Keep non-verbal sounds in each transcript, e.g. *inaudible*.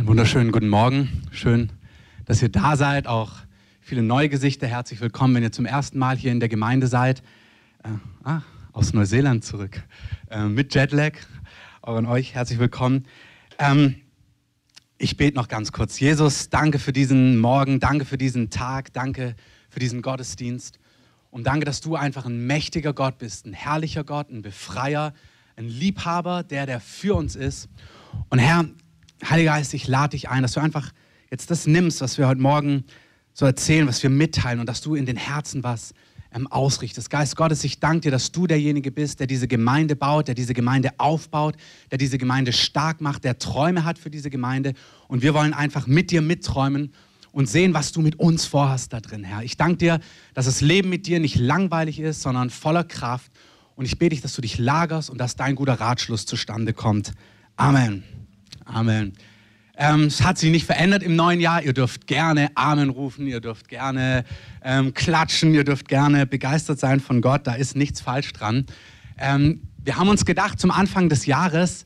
Einen wunderschönen guten Morgen. Schön, dass ihr da seid. Auch viele neue Gesichter. Herzlich willkommen, wenn ihr zum ersten Mal hier in der Gemeinde seid. Äh, ah, aus Neuseeland zurück. Äh, mit Jetlag. Auch an euch herzlich willkommen. Ähm, ich bete noch ganz kurz. Jesus, danke für diesen Morgen, danke für diesen Tag, danke für diesen Gottesdienst. Und danke, dass du einfach ein mächtiger Gott bist, ein herrlicher Gott, ein Befreier, ein Liebhaber, der, der für uns ist. Und Herr, Heiliger Geist, ich lade dich ein, dass du einfach jetzt das nimmst, was wir heute Morgen so erzählen, was wir mitteilen und dass du in den Herzen was ähm, ausrichtest. Geist Gottes, ich danke dir, dass du derjenige bist, der diese Gemeinde baut, der diese Gemeinde aufbaut, der diese Gemeinde stark macht, der Träume hat für diese Gemeinde. Und wir wollen einfach mit dir mitträumen und sehen, was du mit uns vorhast da drin, Herr. Ich danke dir, dass das Leben mit dir nicht langweilig ist, sondern voller Kraft. Und ich bete dich, dass du dich lagerst und dass dein guter Ratschluss zustande kommt. Amen. Amen. Ähm, es hat sich nicht verändert im neuen Jahr. Ihr dürft gerne Amen rufen, ihr dürft gerne ähm, klatschen, ihr dürft gerne begeistert sein von Gott. Da ist nichts falsch dran. Ähm, wir haben uns gedacht zum Anfang des Jahres,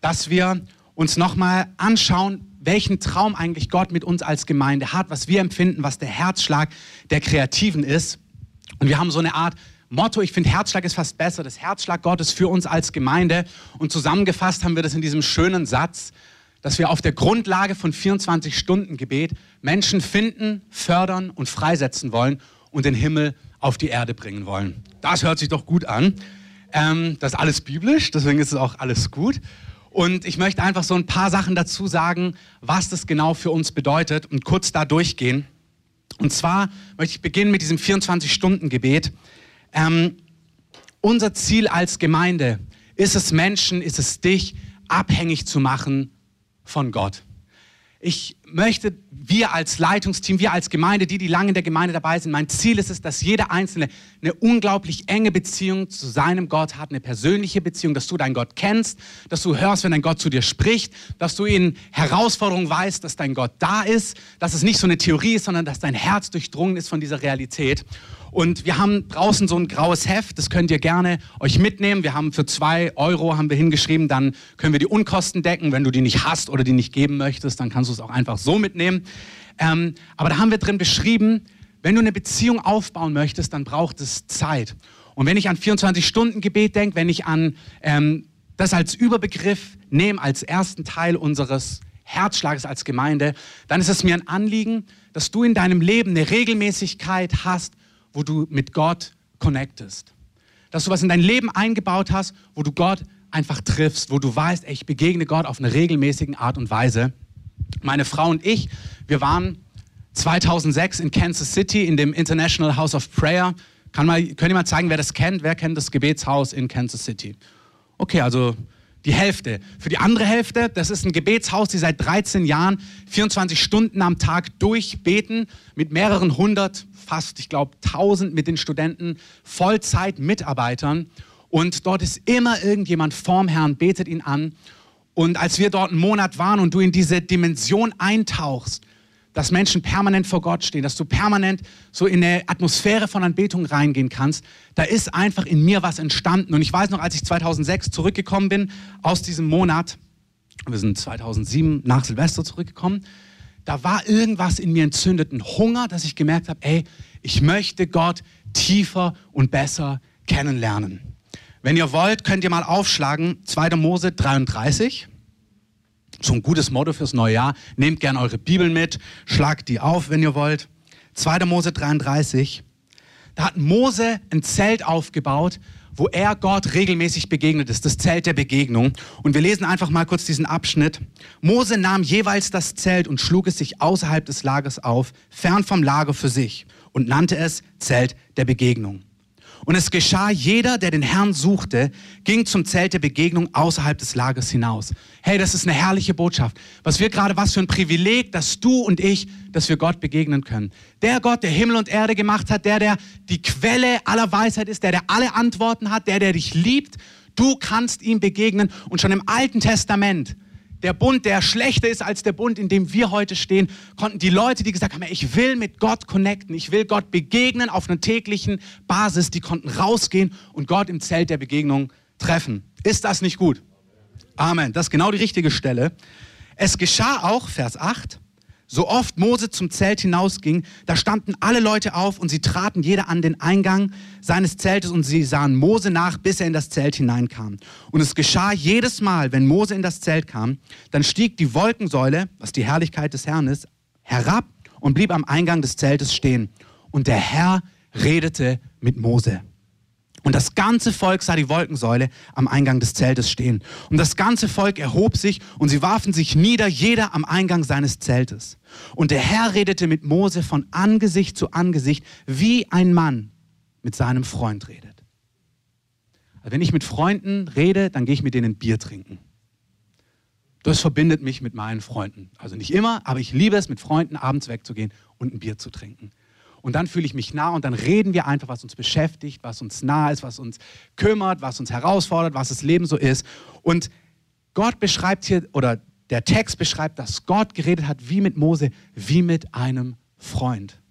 dass wir uns nochmal anschauen, welchen Traum eigentlich Gott mit uns als Gemeinde hat, was wir empfinden, was der Herzschlag der Kreativen ist. Und wir haben so eine Art Motto, ich finde Herzschlag ist fast besser, das Herzschlag Gottes für uns als Gemeinde. Und zusammengefasst haben wir das in diesem schönen Satz, dass wir auf der Grundlage von 24 Stunden Gebet Menschen finden, fördern und freisetzen wollen und den Himmel auf die Erde bringen wollen. Das hört sich doch gut an. Ähm, das ist alles biblisch, deswegen ist es auch alles gut. Und ich möchte einfach so ein paar Sachen dazu sagen, was das genau für uns bedeutet und kurz da durchgehen. Und zwar möchte ich beginnen mit diesem 24-Stunden-Gebet. Ähm, unser Ziel als Gemeinde ist es Menschen, ist es dich abhängig zu machen von Gott. Ich möchte, wir als Leitungsteam, wir als Gemeinde, die, die lange in der Gemeinde dabei sind, mein Ziel ist es, dass jeder Einzelne eine unglaublich enge Beziehung zu seinem Gott hat, eine persönliche Beziehung, dass du deinen Gott kennst, dass du hörst, wenn dein Gott zu dir spricht, dass du in Herausforderungen weißt, dass dein Gott da ist, dass es nicht so eine Theorie ist, sondern dass dein Herz durchdrungen ist von dieser Realität. Und wir haben draußen so ein graues Heft, das könnt ihr gerne euch mitnehmen. Wir haben für zwei Euro haben wir hingeschrieben, dann können wir die Unkosten decken. Wenn du die nicht hast oder die nicht geben möchtest, dann kannst du es auch einfach so mitnehmen. Ähm, aber da haben wir drin beschrieben, wenn du eine Beziehung aufbauen möchtest, dann braucht es Zeit. Und wenn ich an 24-Stunden-Gebet denke, wenn ich an ähm, das als Überbegriff nehme, als ersten Teil unseres Herzschlages als Gemeinde, dann ist es mir ein Anliegen, dass du in deinem Leben eine Regelmäßigkeit hast, wo du mit Gott connectest. Dass du was in dein Leben eingebaut hast, wo du Gott einfach triffst, wo du weißt, ey, ich begegne Gott auf eine regelmäßige Art und Weise. Meine Frau und ich, wir waren 2006 in Kansas City in dem International House of Prayer. Kann mal, könnt ihr mal zeigen, wer das kennt? Wer kennt das Gebetshaus in Kansas City? Okay, also die Hälfte. Für die andere Hälfte, das ist ein Gebetshaus, die seit 13 Jahren 24 Stunden am Tag durchbeten mit mehreren hundert fast, ich glaube, 1000 mit den Studenten, Vollzeit-Mitarbeitern. Und dort ist immer irgendjemand vorm Herrn, betet ihn an. Und als wir dort einen Monat waren und du in diese Dimension eintauchst, dass Menschen permanent vor Gott stehen, dass du permanent so in eine Atmosphäre von Anbetung reingehen kannst, da ist einfach in mir was entstanden. Und ich weiß noch, als ich 2006 zurückgekommen bin aus diesem Monat, wir sind 2007 nach Silvester zurückgekommen, da war irgendwas in mir entzündet, ein Hunger, dass ich gemerkt habe, ey, ich möchte Gott tiefer und besser kennenlernen. Wenn ihr wollt, könnt ihr mal aufschlagen, 2. Mose 33. So ein gutes Motto fürs neue Jahr. Nehmt gern eure Bibeln mit, schlagt die auf, wenn ihr wollt. 2. Mose 33. Da hat Mose ein Zelt aufgebaut, wo er Gott regelmäßig begegnet ist, das Zelt der Begegnung. Und wir lesen einfach mal kurz diesen Abschnitt. Mose nahm jeweils das Zelt und schlug es sich außerhalb des Lagers auf, fern vom Lager für sich, und nannte es Zelt der Begegnung. Und es geschah, jeder, der den Herrn suchte, ging zum Zelt der Begegnung außerhalb des Lagers hinaus. Hey, das ist eine herrliche Botschaft. Was wir gerade, was für ein Privileg, dass du und ich, dass wir Gott begegnen können. Der Gott, der Himmel und Erde gemacht hat, der, der die Quelle aller Weisheit ist, der, der alle Antworten hat, der, der dich liebt. Du kannst ihm begegnen. Und schon im Alten Testament der Bund, der schlechter ist als der Bund, in dem wir heute stehen, konnten die Leute, die gesagt haben, ich will mit Gott connecten, ich will Gott begegnen auf einer täglichen Basis, die konnten rausgehen und Gott im Zelt der Begegnung treffen. Ist das nicht gut? Amen. Das ist genau die richtige Stelle. Es geschah auch, Vers 8, so oft Mose zum Zelt hinausging, da standen alle Leute auf und sie traten jeder an den Eingang seines Zeltes und sie sahen Mose nach, bis er in das Zelt hineinkam. Und es geschah jedes Mal, wenn Mose in das Zelt kam, dann stieg die Wolkensäule, was die Herrlichkeit des Herrn ist, herab und blieb am Eingang des Zeltes stehen. Und der Herr redete mit Mose. Und das ganze Volk sah die Wolkensäule am Eingang des Zeltes stehen. Und das ganze Volk erhob sich und sie warfen sich nieder, jeder am Eingang seines Zeltes. Und der Herr redete mit Mose von Angesicht zu Angesicht, wie ein Mann mit seinem Freund redet. Also wenn ich mit Freunden rede, dann gehe ich mit denen Bier trinken. Das verbindet mich mit meinen Freunden. Also nicht immer, aber ich liebe es, mit Freunden abends wegzugehen und ein Bier zu trinken und dann fühle ich mich nah und dann reden wir einfach, was uns beschäftigt, was uns nah ist, was uns kümmert, was uns herausfordert, was das Leben so ist. Und Gott beschreibt hier, oder der Text beschreibt, dass Gott geredet hat wie mit Mose, wie mit einem Freund.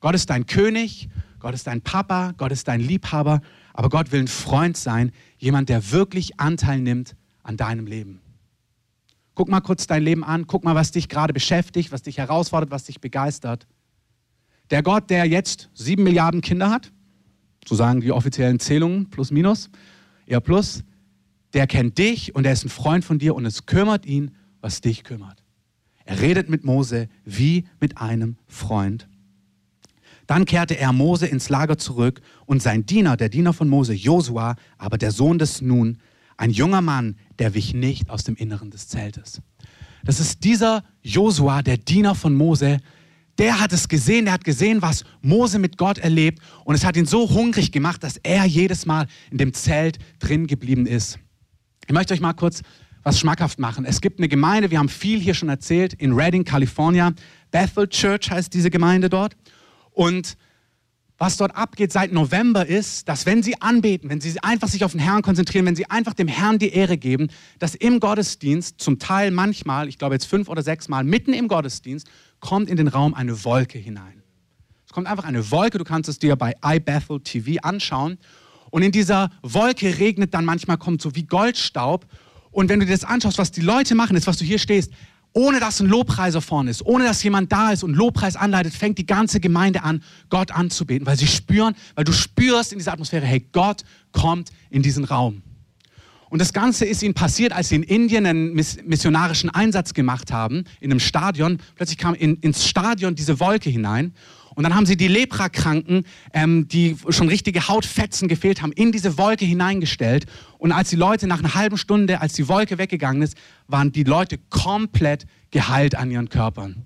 Gott ist dein König, Gott ist dein Papa, Gott ist dein Liebhaber, aber Gott will ein Freund sein, jemand, der wirklich Anteil nimmt an deinem Leben. Guck mal kurz dein Leben an, guck mal, was dich gerade beschäftigt, was dich herausfordert, was dich begeistert. Der Gott, der jetzt sieben Milliarden Kinder hat, so sagen die offiziellen Zählungen, plus minus, eher plus, der kennt dich und er ist ein Freund von dir und es kümmert ihn, was dich kümmert. Er redet mit Mose wie mit einem Freund. Dann kehrte er Mose ins Lager zurück und sein Diener, der Diener von Mose, Josua, aber der Sohn des Nun, ein junger Mann, der wich nicht aus dem Inneren des Zeltes. Das ist dieser Josua, der Diener von Mose, der hat es gesehen, der hat gesehen, was Mose mit Gott erlebt und es hat ihn so hungrig gemacht, dass er jedes Mal in dem Zelt drin geblieben ist. Ich möchte euch mal kurz was schmackhaft machen. Es gibt eine Gemeinde, wir haben viel hier schon erzählt, in Redding, California. Bethel Church heißt diese Gemeinde dort. Und was dort abgeht seit November ist, dass wenn sie anbeten, wenn sie einfach sich auf den Herrn konzentrieren, wenn sie einfach dem Herrn die Ehre geben, dass im Gottesdienst zum Teil manchmal, ich glaube jetzt fünf oder sechs Mal, mitten im Gottesdienst, kommt in den Raum eine Wolke hinein. Es kommt einfach eine Wolke, du kannst es dir bei iBethel TV anschauen. Und in dieser Wolke regnet dann manchmal, kommt so wie Goldstaub. Und wenn du dir das anschaust, was die Leute machen, ist, was du hier stehst, ohne dass ein Lobpreiser vorne ist, ohne dass jemand da ist und Lobpreis anleitet, fängt die ganze Gemeinde an, Gott anzubeten, weil sie spüren, weil du spürst in dieser Atmosphäre, hey, Gott kommt in diesen Raum. Und das Ganze ist ihnen passiert, als sie in Indien einen missionarischen Einsatz gemacht haben, in einem Stadion. Plötzlich kam in, ins Stadion diese Wolke hinein und dann haben sie die Leprakranken, ähm, die schon richtige Hautfetzen gefehlt haben, in diese Wolke hineingestellt. Und als die Leute nach einer halben Stunde, als die Wolke weggegangen ist, waren die Leute komplett geheilt an ihren Körpern.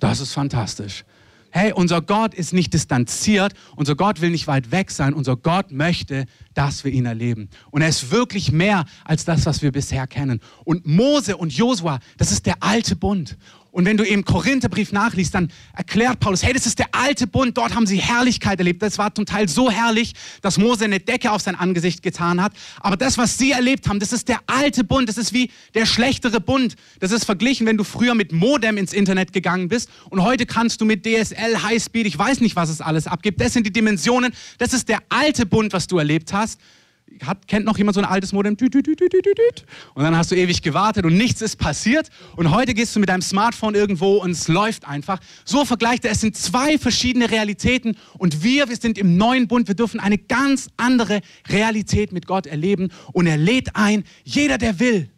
Das ist fantastisch. Hey, unser Gott ist nicht distanziert, unser Gott will nicht weit weg sein, unser Gott möchte, dass wir ihn erleben. Und er ist wirklich mehr als das, was wir bisher kennen. Und Mose und Josua, das ist der alte Bund. Und wenn du im Korintherbrief nachliest, dann erklärt Paulus, hey, das ist der alte Bund, dort haben sie Herrlichkeit erlebt. Das war zum Teil so herrlich, dass Mose eine Decke auf sein Angesicht getan hat. Aber das, was sie erlebt haben, das ist der alte Bund, das ist wie der schlechtere Bund. Das ist verglichen, wenn du früher mit Modem ins Internet gegangen bist und heute kannst du mit DSL, Highspeed, ich weiß nicht, was es alles abgibt. Das sind die Dimensionen, das ist der alte Bund, was du erlebt hast hat, kennt noch jemand so ein altes Modem? Und dann hast du ewig gewartet und nichts ist passiert. Und heute gehst du mit deinem Smartphone irgendwo und es läuft einfach. So vergleicht er, es sind zwei verschiedene Realitäten und wir, wir sind im neuen Bund, wir dürfen eine ganz andere Realität mit Gott erleben. Und er lädt ein, jeder, der will,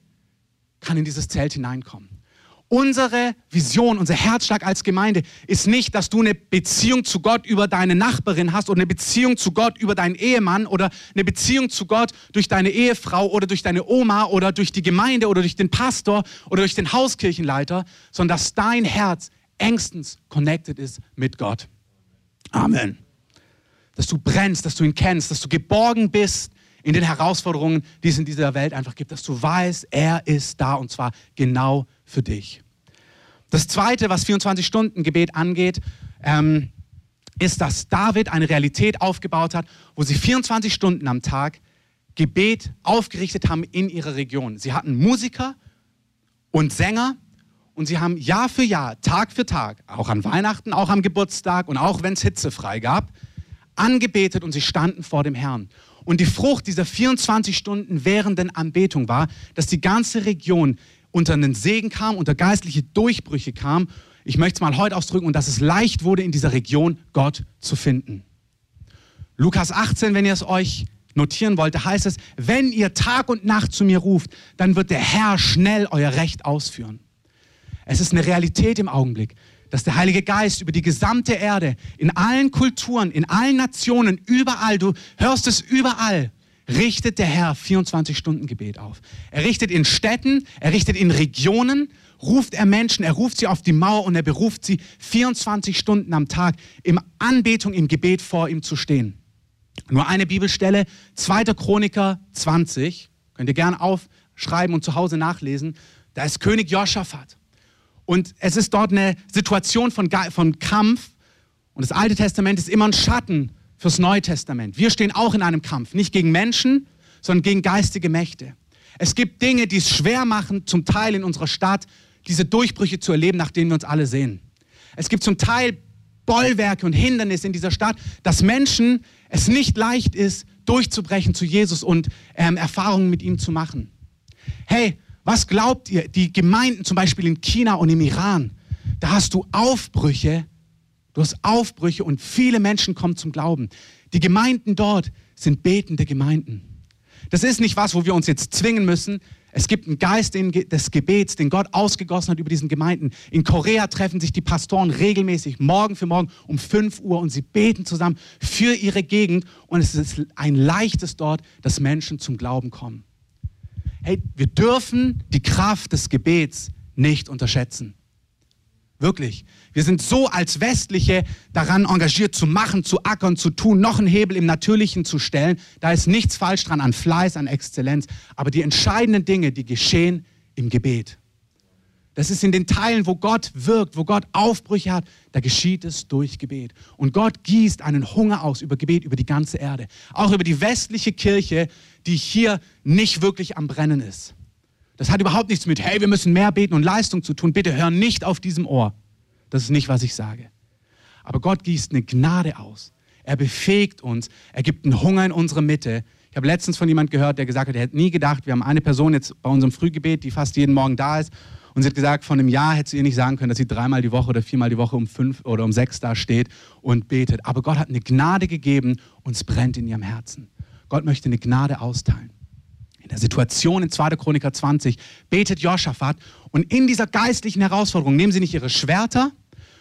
kann in dieses Zelt hineinkommen. Unsere Vision, unser Herzschlag als Gemeinde ist nicht, dass du eine Beziehung zu Gott über deine Nachbarin hast oder eine Beziehung zu Gott über deinen Ehemann oder eine Beziehung zu Gott durch deine Ehefrau oder durch deine Oma oder durch die Gemeinde oder durch den Pastor oder durch den Hauskirchenleiter, sondern dass dein Herz engstens connected ist mit Gott. Amen. Dass du brennst, dass du ihn kennst, dass du geborgen bist in den Herausforderungen, die es in dieser Welt einfach gibt, dass du weißt, er ist da und zwar genau für dich. Das Zweite, was 24-Stunden-Gebet angeht, ähm, ist, dass David eine Realität aufgebaut hat, wo sie 24 Stunden am Tag Gebet aufgerichtet haben in ihrer Region. Sie hatten Musiker und Sänger und sie haben Jahr für Jahr, Tag für Tag, auch an Weihnachten, auch am Geburtstag und auch wenn es hitzefrei gab, angebetet und sie standen vor dem Herrn. Und die Frucht dieser 24 Stunden währenden Anbetung war, dass die ganze Region unter einen Segen kam, unter geistliche Durchbrüche kam. Ich möchte es mal heute ausdrücken und dass es leicht wurde, in dieser Region Gott zu finden. Lukas 18, wenn ihr es euch notieren wollt, heißt es, wenn ihr Tag und Nacht zu mir ruft, dann wird der Herr schnell euer Recht ausführen. Es ist eine Realität im Augenblick, dass der Heilige Geist über die gesamte Erde, in allen Kulturen, in allen Nationen, überall, du hörst es überall, richtet der Herr 24-Stunden-Gebet auf. Er richtet in Städten, er richtet in Regionen, ruft er Menschen, er ruft sie auf die Mauer und er beruft sie 24 Stunden am Tag im Anbetung, im Gebet vor ihm zu stehen. Nur eine Bibelstelle, 2. Chroniker 20, könnt ihr gerne aufschreiben und zu Hause nachlesen. Da ist König Joschafat. Und es ist dort eine Situation von, von Kampf. Und das Alte Testament ist immer ein Schatten fürs Neue Testament. Wir stehen auch in einem Kampf, nicht gegen Menschen, sondern gegen geistige Mächte. Es gibt Dinge, die es schwer machen, zum Teil in unserer Stadt diese Durchbrüche zu erleben, nach denen wir uns alle sehen. Es gibt zum Teil Bollwerke und Hindernisse in dieser Stadt, dass Menschen es nicht leicht ist, durchzubrechen zu Jesus und ähm, Erfahrungen mit ihm zu machen. Hey, was glaubt ihr, die Gemeinden zum Beispiel in China und im Iran, da hast du Aufbrüche, du hast Aufbrüche und viele Menschen kommen zum Glauben. Die Gemeinden dort sind betende Gemeinden. Das ist nicht was, wo wir uns jetzt zwingen müssen. Es gibt einen Geist des Gebets, den Gott ausgegossen hat über diesen Gemeinden. In Korea treffen sich die Pastoren regelmäßig, morgen für morgen um 5 Uhr und sie beten zusammen für ihre Gegend. Und es ist ein leichtes dort, dass Menschen zum Glauben kommen hey, wir dürfen die Kraft des Gebets nicht unterschätzen. Wirklich. Wir sind so als Westliche daran engagiert zu machen, zu ackern, zu tun, noch einen Hebel im Natürlichen zu stellen. Da ist nichts falsch dran an Fleiß, an Exzellenz. Aber die entscheidenden Dinge, die geschehen im Gebet. Das ist in den Teilen, wo Gott wirkt, wo Gott Aufbrüche hat, da geschieht es durch Gebet. Und Gott gießt einen Hunger aus über Gebet, über die ganze Erde. Auch über die westliche Kirche, die hier nicht wirklich am Brennen ist. Das hat überhaupt nichts mit, hey, wir müssen mehr beten und Leistung zu tun. Bitte hör nicht auf diesem Ohr. Das ist nicht, was ich sage. Aber Gott gießt eine Gnade aus. Er befähigt uns. Er gibt einen Hunger in unsere Mitte. Ich habe letztens von jemand gehört, der gesagt hat, er hätte nie gedacht, wir haben eine Person jetzt bei unserem Frühgebet, die fast jeden Morgen da ist und sie hat gesagt, von einem Jahr hätte sie ihr nicht sagen können, dass sie dreimal die Woche oder viermal die Woche um fünf oder um sechs da steht und betet. Aber Gott hat eine Gnade gegeben und es brennt in ihrem Herzen. Gott möchte eine Gnade austeilen. In der Situation in 2. Chroniker 20 betet Joschafat und in dieser geistlichen Herausforderung nehmen sie nicht ihre Schwerter,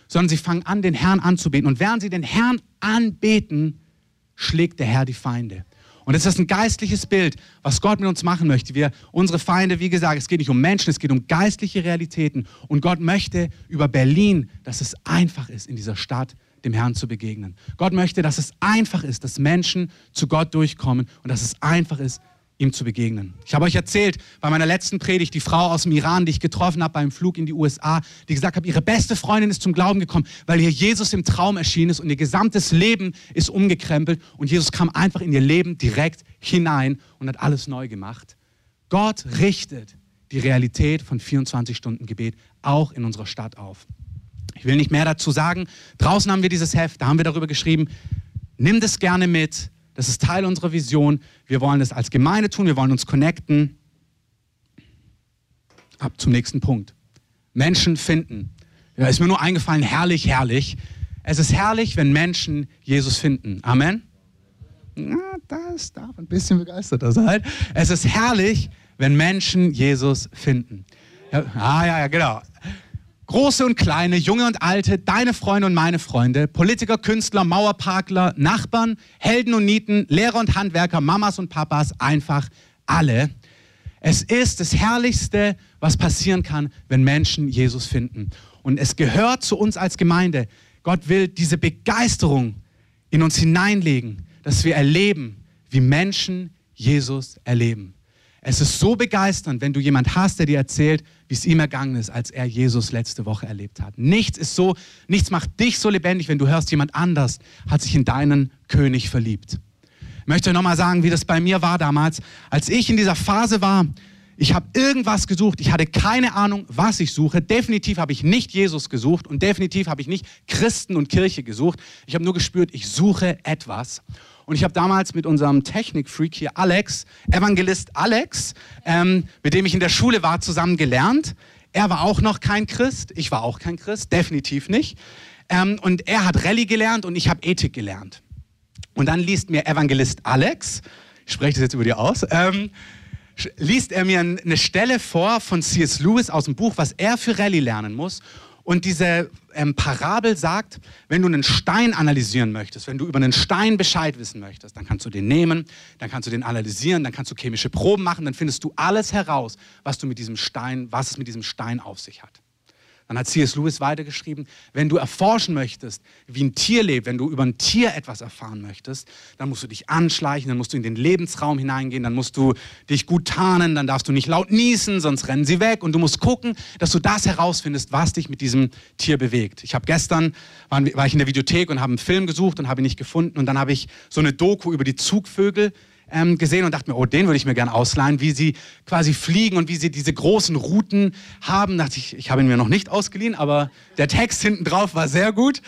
sondern sie fangen an, den Herrn anzubeten. Und während sie den Herrn anbeten, schlägt der Herr die Feinde. Und es ist ein geistliches Bild, was Gott mit uns machen möchte. Wir, unsere Feinde, wie gesagt, es geht nicht um Menschen, es geht um geistliche Realitäten. Und Gott möchte über Berlin, dass es einfach ist, in dieser Stadt dem Herrn zu begegnen. Gott möchte, dass es einfach ist, dass Menschen zu Gott durchkommen und dass es einfach ist, ihm zu begegnen. Ich habe euch erzählt bei meiner letzten Predigt, die Frau aus dem Iran, die ich getroffen habe beim Flug in die USA, die gesagt hat, ihre beste Freundin ist zum Glauben gekommen, weil ihr Jesus im Traum erschienen ist und ihr gesamtes Leben ist umgekrempelt und Jesus kam einfach in ihr Leben direkt hinein und hat alles neu gemacht. Gott richtet die Realität von 24 Stunden Gebet auch in unserer Stadt auf. Ich will nicht mehr dazu sagen. Draußen haben wir dieses Heft, da haben wir darüber geschrieben. Nimm das gerne mit das ist Teil unserer Vision. Wir wollen das als Gemeinde tun, wir wollen uns connecten. Ab zum nächsten Punkt. Menschen finden. Ja, ist mir nur eingefallen, herrlich, herrlich. Es ist herrlich, wenn Menschen Jesus finden. Amen. Na, das darf ein bisschen begeisterter sein. Es ist herrlich, wenn Menschen Jesus finden. Ja, ah, ja, ja, genau. Große und kleine, junge und alte, deine Freunde und meine Freunde, Politiker, Künstler, Mauerparkler, Nachbarn, Helden und Nieten, Lehrer und Handwerker, Mamas und Papas, einfach alle. Es ist das Herrlichste, was passieren kann, wenn Menschen Jesus finden. Und es gehört zu uns als Gemeinde. Gott will diese Begeisterung in uns hineinlegen, dass wir erleben, wie Menschen Jesus erleben. Es ist so begeisternd, wenn du jemand hast, der dir erzählt, wie es ihm ergangen ist, als er Jesus letzte Woche erlebt hat. Nichts ist so, nichts macht dich so lebendig, wenn du hörst, jemand anders hat sich in deinen König verliebt. Ich möchte nochmal sagen, wie das bei mir war damals, als ich in dieser Phase war. Ich habe irgendwas gesucht. Ich hatte keine Ahnung, was ich suche. Definitiv habe ich nicht Jesus gesucht und definitiv habe ich nicht Christen und Kirche gesucht. Ich habe nur gespürt, ich suche etwas. Und ich habe damals mit unserem Technikfreak hier, Alex, Evangelist Alex, ähm, mit dem ich in der Schule war, zusammen gelernt. Er war auch noch kein Christ, ich war auch kein Christ, definitiv nicht. Ähm, und er hat Rallye gelernt und ich habe Ethik gelernt. Und dann liest mir Evangelist Alex, ich spreche das jetzt über dir aus, ähm, liest er mir eine Stelle vor von C.S. Lewis aus dem Buch, was er für Rallye lernen muss. Und diese ähm, Parabel sagt, wenn du einen Stein analysieren möchtest, wenn du über einen Stein Bescheid wissen möchtest, dann kannst du den nehmen, dann kannst du den analysieren, dann kannst du chemische Proben machen, dann findest du alles heraus, was du mit diesem Stein, was es mit diesem Stein auf sich hat. Dann hat C.S. Lewis weitergeschrieben, wenn du erforschen möchtest, wie ein Tier lebt, wenn du über ein Tier etwas erfahren möchtest, dann musst du dich anschleichen, dann musst du in den Lebensraum hineingehen, dann musst du dich gut tarnen, dann darfst du nicht laut niesen, sonst rennen sie weg und du musst gucken, dass du das herausfindest, was dich mit diesem Tier bewegt. Ich habe gestern, war ich in der Videothek und habe einen Film gesucht und habe ihn nicht gefunden und dann habe ich so eine Doku über die Zugvögel ähm, gesehen und dachte mir, oh, den würde ich mir gerne ausleihen, wie sie quasi fliegen und wie sie diese großen Routen haben. Dachte ich, ich habe ihn mir noch nicht ausgeliehen, aber der Text hinten drauf war sehr gut.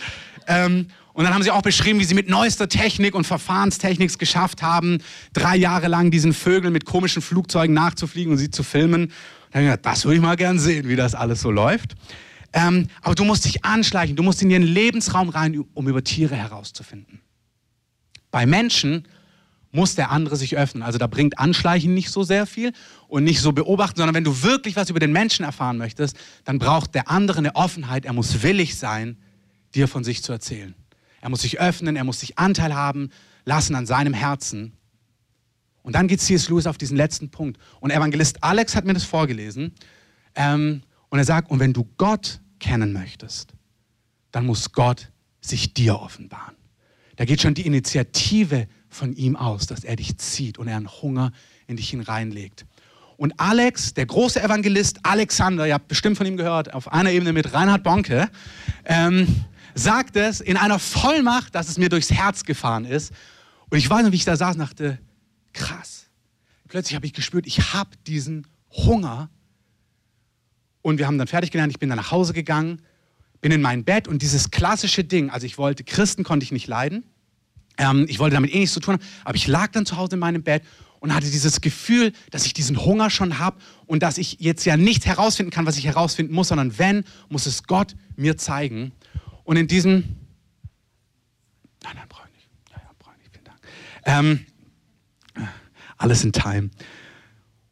Ähm, und dann haben sie auch beschrieben, wie sie mit neuester Technik und Verfahrenstechnik es geschafft haben, drei Jahre lang diesen Vögeln mit komischen Flugzeugen nachzufliegen und sie zu filmen. Dann habe ich gedacht, das würde ich mal gern sehen, wie das alles so läuft. Ähm, aber du musst dich anschleichen, du musst in ihren Lebensraum rein, um über Tiere herauszufinden. Bei Menschen muss der andere sich öffnen. Also da bringt Anschleichen nicht so sehr viel und nicht so beobachten, sondern wenn du wirklich was über den Menschen erfahren möchtest, dann braucht der andere eine Offenheit. Er muss willig sein, dir von sich zu erzählen. Er muss sich öffnen, er muss sich Anteil haben lassen an seinem Herzen. Und dann geht C.S. Lewis auf diesen letzten Punkt. Und Evangelist Alex hat mir das vorgelesen. Ähm, und er sagt, und wenn du Gott kennen möchtest, dann muss Gott sich dir offenbaren. Da geht schon die Initiative von ihm aus, dass er dich zieht und er einen Hunger in dich hineinlegt. Und Alex, der große Evangelist Alexander, ihr habt bestimmt von ihm gehört, auf einer Ebene mit Reinhard Bonke, ähm, sagt es in einer Vollmacht, dass es mir durchs Herz gefahren ist. Und ich weiß noch, wie ich da saß und dachte, krass. Plötzlich habe ich gespürt, ich habe diesen Hunger. Und wir haben dann fertig gelernt, ich bin dann nach Hause gegangen, bin in mein Bett und dieses klassische Ding, also ich wollte, Christen konnte ich nicht leiden. Ähm, ich wollte damit eh nichts zu tun haben, aber ich lag dann zu Hause in meinem Bett und hatte dieses Gefühl, dass ich diesen Hunger schon habe und dass ich jetzt ja nicht herausfinden kann, was ich herausfinden muss, sondern wenn, muss es Gott mir zeigen. Und in diesem, nein, nein, brauche ich nicht, ja, ja, brauche ich nicht, vielen Dank. Ähm, alles in Time.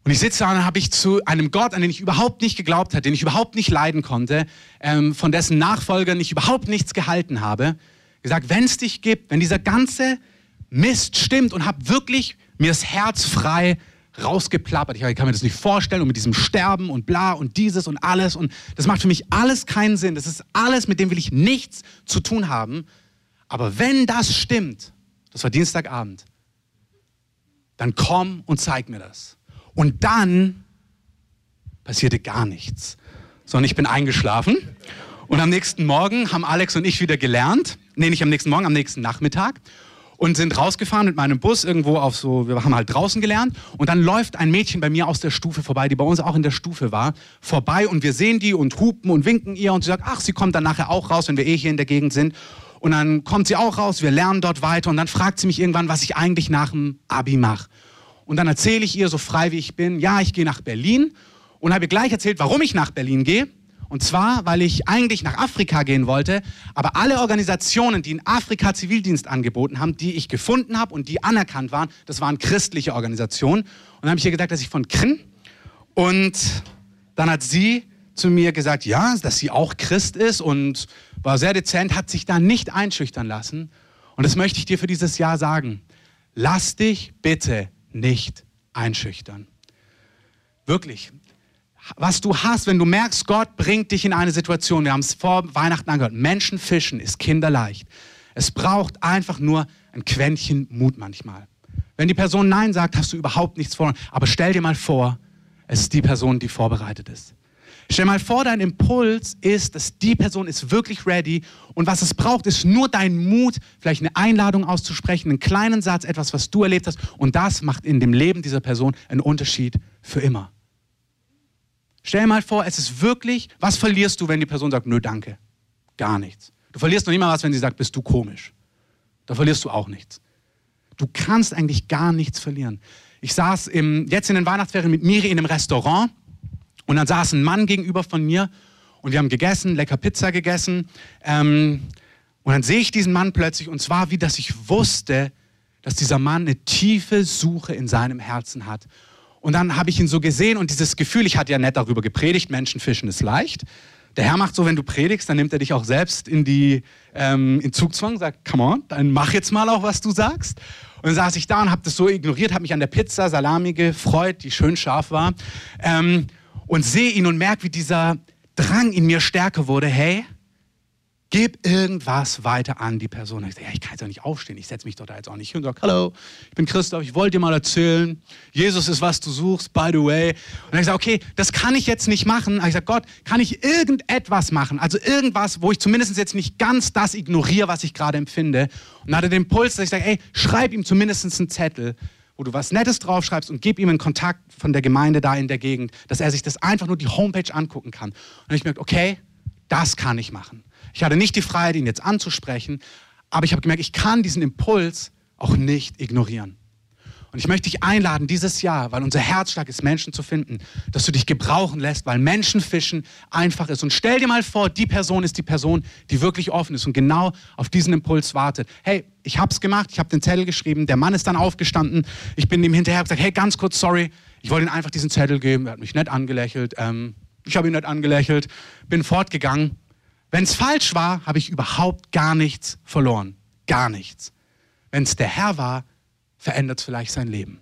Und ich sitze da und habe ich zu einem Gott, an den ich überhaupt nicht geglaubt hatte, den ich überhaupt nicht leiden konnte, ähm, von dessen Nachfolgern ich überhaupt nichts gehalten habe, gesagt, wenn es dich gibt, wenn dieser ganze Mist stimmt und habe wirklich mir das Herz frei rausgeplappert. Ich kann mir das nicht vorstellen und mit diesem Sterben und bla und dieses und alles und das macht für mich alles keinen Sinn. Das ist alles, mit dem will ich nichts zu tun haben. Aber wenn das stimmt, das war Dienstagabend, dann komm und zeig mir das. Und dann passierte gar nichts, sondern ich bin eingeschlafen und am nächsten Morgen haben Alex und ich wieder gelernt. Nee, nicht am nächsten Morgen, am nächsten Nachmittag. Und sind rausgefahren mit meinem Bus irgendwo auf so, wir haben halt draußen gelernt. Und dann läuft ein Mädchen bei mir aus der Stufe vorbei, die bei uns auch in der Stufe war, vorbei. Und wir sehen die und hupen und winken ihr. Und sie sagt, ach, sie kommt dann nachher auch raus, wenn wir eh hier in der Gegend sind. Und dann kommt sie auch raus, wir lernen dort weiter. Und dann fragt sie mich irgendwann, was ich eigentlich nach dem Abi mache. Und dann erzähle ich ihr so frei wie ich bin, ja, ich gehe nach Berlin. Und habe ihr gleich erzählt, warum ich nach Berlin gehe und zwar, weil ich eigentlich nach Afrika gehen wollte, aber alle Organisationen, die in Afrika Zivildienst angeboten haben, die ich gefunden habe und die anerkannt waren, das waren christliche Organisationen. Und dann habe ich ihr gesagt, dass ich von Krim und dann hat sie zu mir gesagt, ja, dass sie auch Christ ist und war sehr dezent, hat sich da nicht einschüchtern lassen. Und das möchte ich dir für dieses Jahr sagen. Lass dich bitte nicht einschüchtern. Wirklich was du hast, wenn du merkst, Gott bringt dich in eine Situation, wir haben es vor Weihnachten angehört, Menschen fischen ist kinderleicht. Es braucht einfach nur ein Quäntchen Mut manchmal. Wenn die Person Nein sagt, hast du überhaupt nichts vor. Aber stell dir mal vor, es ist die Person, die vorbereitet ist. Stell mal vor, dein Impuls ist, dass die Person ist wirklich ready und was es braucht, ist nur dein Mut, vielleicht eine Einladung auszusprechen, einen kleinen Satz, etwas, was du erlebt hast und das macht in dem Leben dieser Person einen Unterschied für immer. Stell mal vor, es ist wirklich, was verlierst du, wenn die Person sagt, nö, danke? Gar nichts. Du verlierst noch nicht mal was, wenn sie sagt, bist du komisch. Da verlierst du auch nichts. Du kannst eigentlich gar nichts verlieren. Ich saß im, jetzt in den Weihnachtsferien mit Miri in einem Restaurant und dann saß ein Mann gegenüber von mir und wir haben gegessen, lecker Pizza gegessen. Ähm, und dann sehe ich diesen Mann plötzlich und zwar wie, dass ich wusste, dass dieser Mann eine tiefe Suche in seinem Herzen hat. Und dann habe ich ihn so gesehen und dieses Gefühl, ich hatte ja nett darüber gepredigt, Menschen fischen ist leicht. Der Herr macht so, wenn du predigst, dann nimmt er dich auch selbst in die ähm, in Zugzwang, sagt, come on, dann mach jetzt mal auch, was du sagst. Und dann saß ich da und habe das so ignoriert, habe mich an der Pizza Salami gefreut, die schön scharf war, ähm, und sehe ihn und merke, wie dieser Drang in mir stärker wurde. Hey, Gib irgendwas weiter an die Person. Ich sage, ja, ich kann jetzt auch nicht aufstehen. Ich setze mich doch da jetzt auch nicht hin und sage, hallo, ich bin Christoph, ich wollte dir mal erzählen, Jesus ist, was du suchst, by the way. Und ich sage, okay, das kann ich jetzt nicht machen. Aber ich sage, Gott, kann ich irgendetwas machen? Also irgendwas, wo ich zumindest jetzt nicht ganz das ignoriere, was ich gerade empfinde. Und hatte den Impuls, dass ich sage, ey, schreib ihm zumindest einen Zettel, wo du was Nettes draufschreibst und gib ihm einen Kontakt von der Gemeinde da in der Gegend, dass er sich das einfach nur die Homepage angucken kann. Und ich merke, okay, das kann ich machen. Ich hatte nicht die Freiheit, ihn jetzt anzusprechen, aber ich habe gemerkt, ich kann diesen Impuls auch nicht ignorieren. Und ich möchte dich einladen, dieses Jahr, weil unser Herzschlag ist, Menschen zu finden, dass du dich gebrauchen lässt, weil Menschenfischen einfach ist. Und stell dir mal vor, die Person ist die Person, die wirklich offen ist und genau auf diesen Impuls wartet. Hey, ich habe es gemacht, ich habe den Zettel geschrieben, der Mann ist dann aufgestanden, ich bin ihm hinterher gesagt, hey, ganz kurz, sorry, ich wollte ihm einfach diesen Zettel geben, er hat mich nett angelächelt, ähm, ich habe ihn nett angelächelt, bin fortgegangen wenn es falsch war, habe ich überhaupt gar nichts verloren. Gar nichts. Wenn es der Herr war, verändert es vielleicht sein Leben.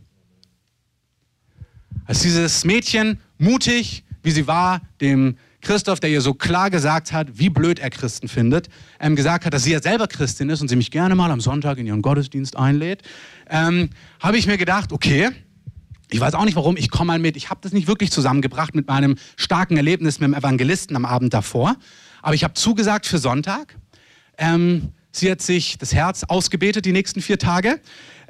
Als dieses Mädchen mutig, wie sie war, dem Christoph, der ihr so klar gesagt hat, wie blöd er Christen findet, ähm, gesagt hat, dass sie ja selber Christin ist und sie mich gerne mal am Sonntag in ihren Gottesdienst einlädt, ähm, habe ich mir gedacht, okay, ich weiß auch nicht warum, ich komme mal mit. Ich habe das nicht wirklich zusammengebracht mit meinem starken Erlebnis mit dem Evangelisten am Abend davor. Aber ich habe zugesagt für Sonntag. Ähm, sie hat sich das Herz ausgebetet die nächsten vier Tage.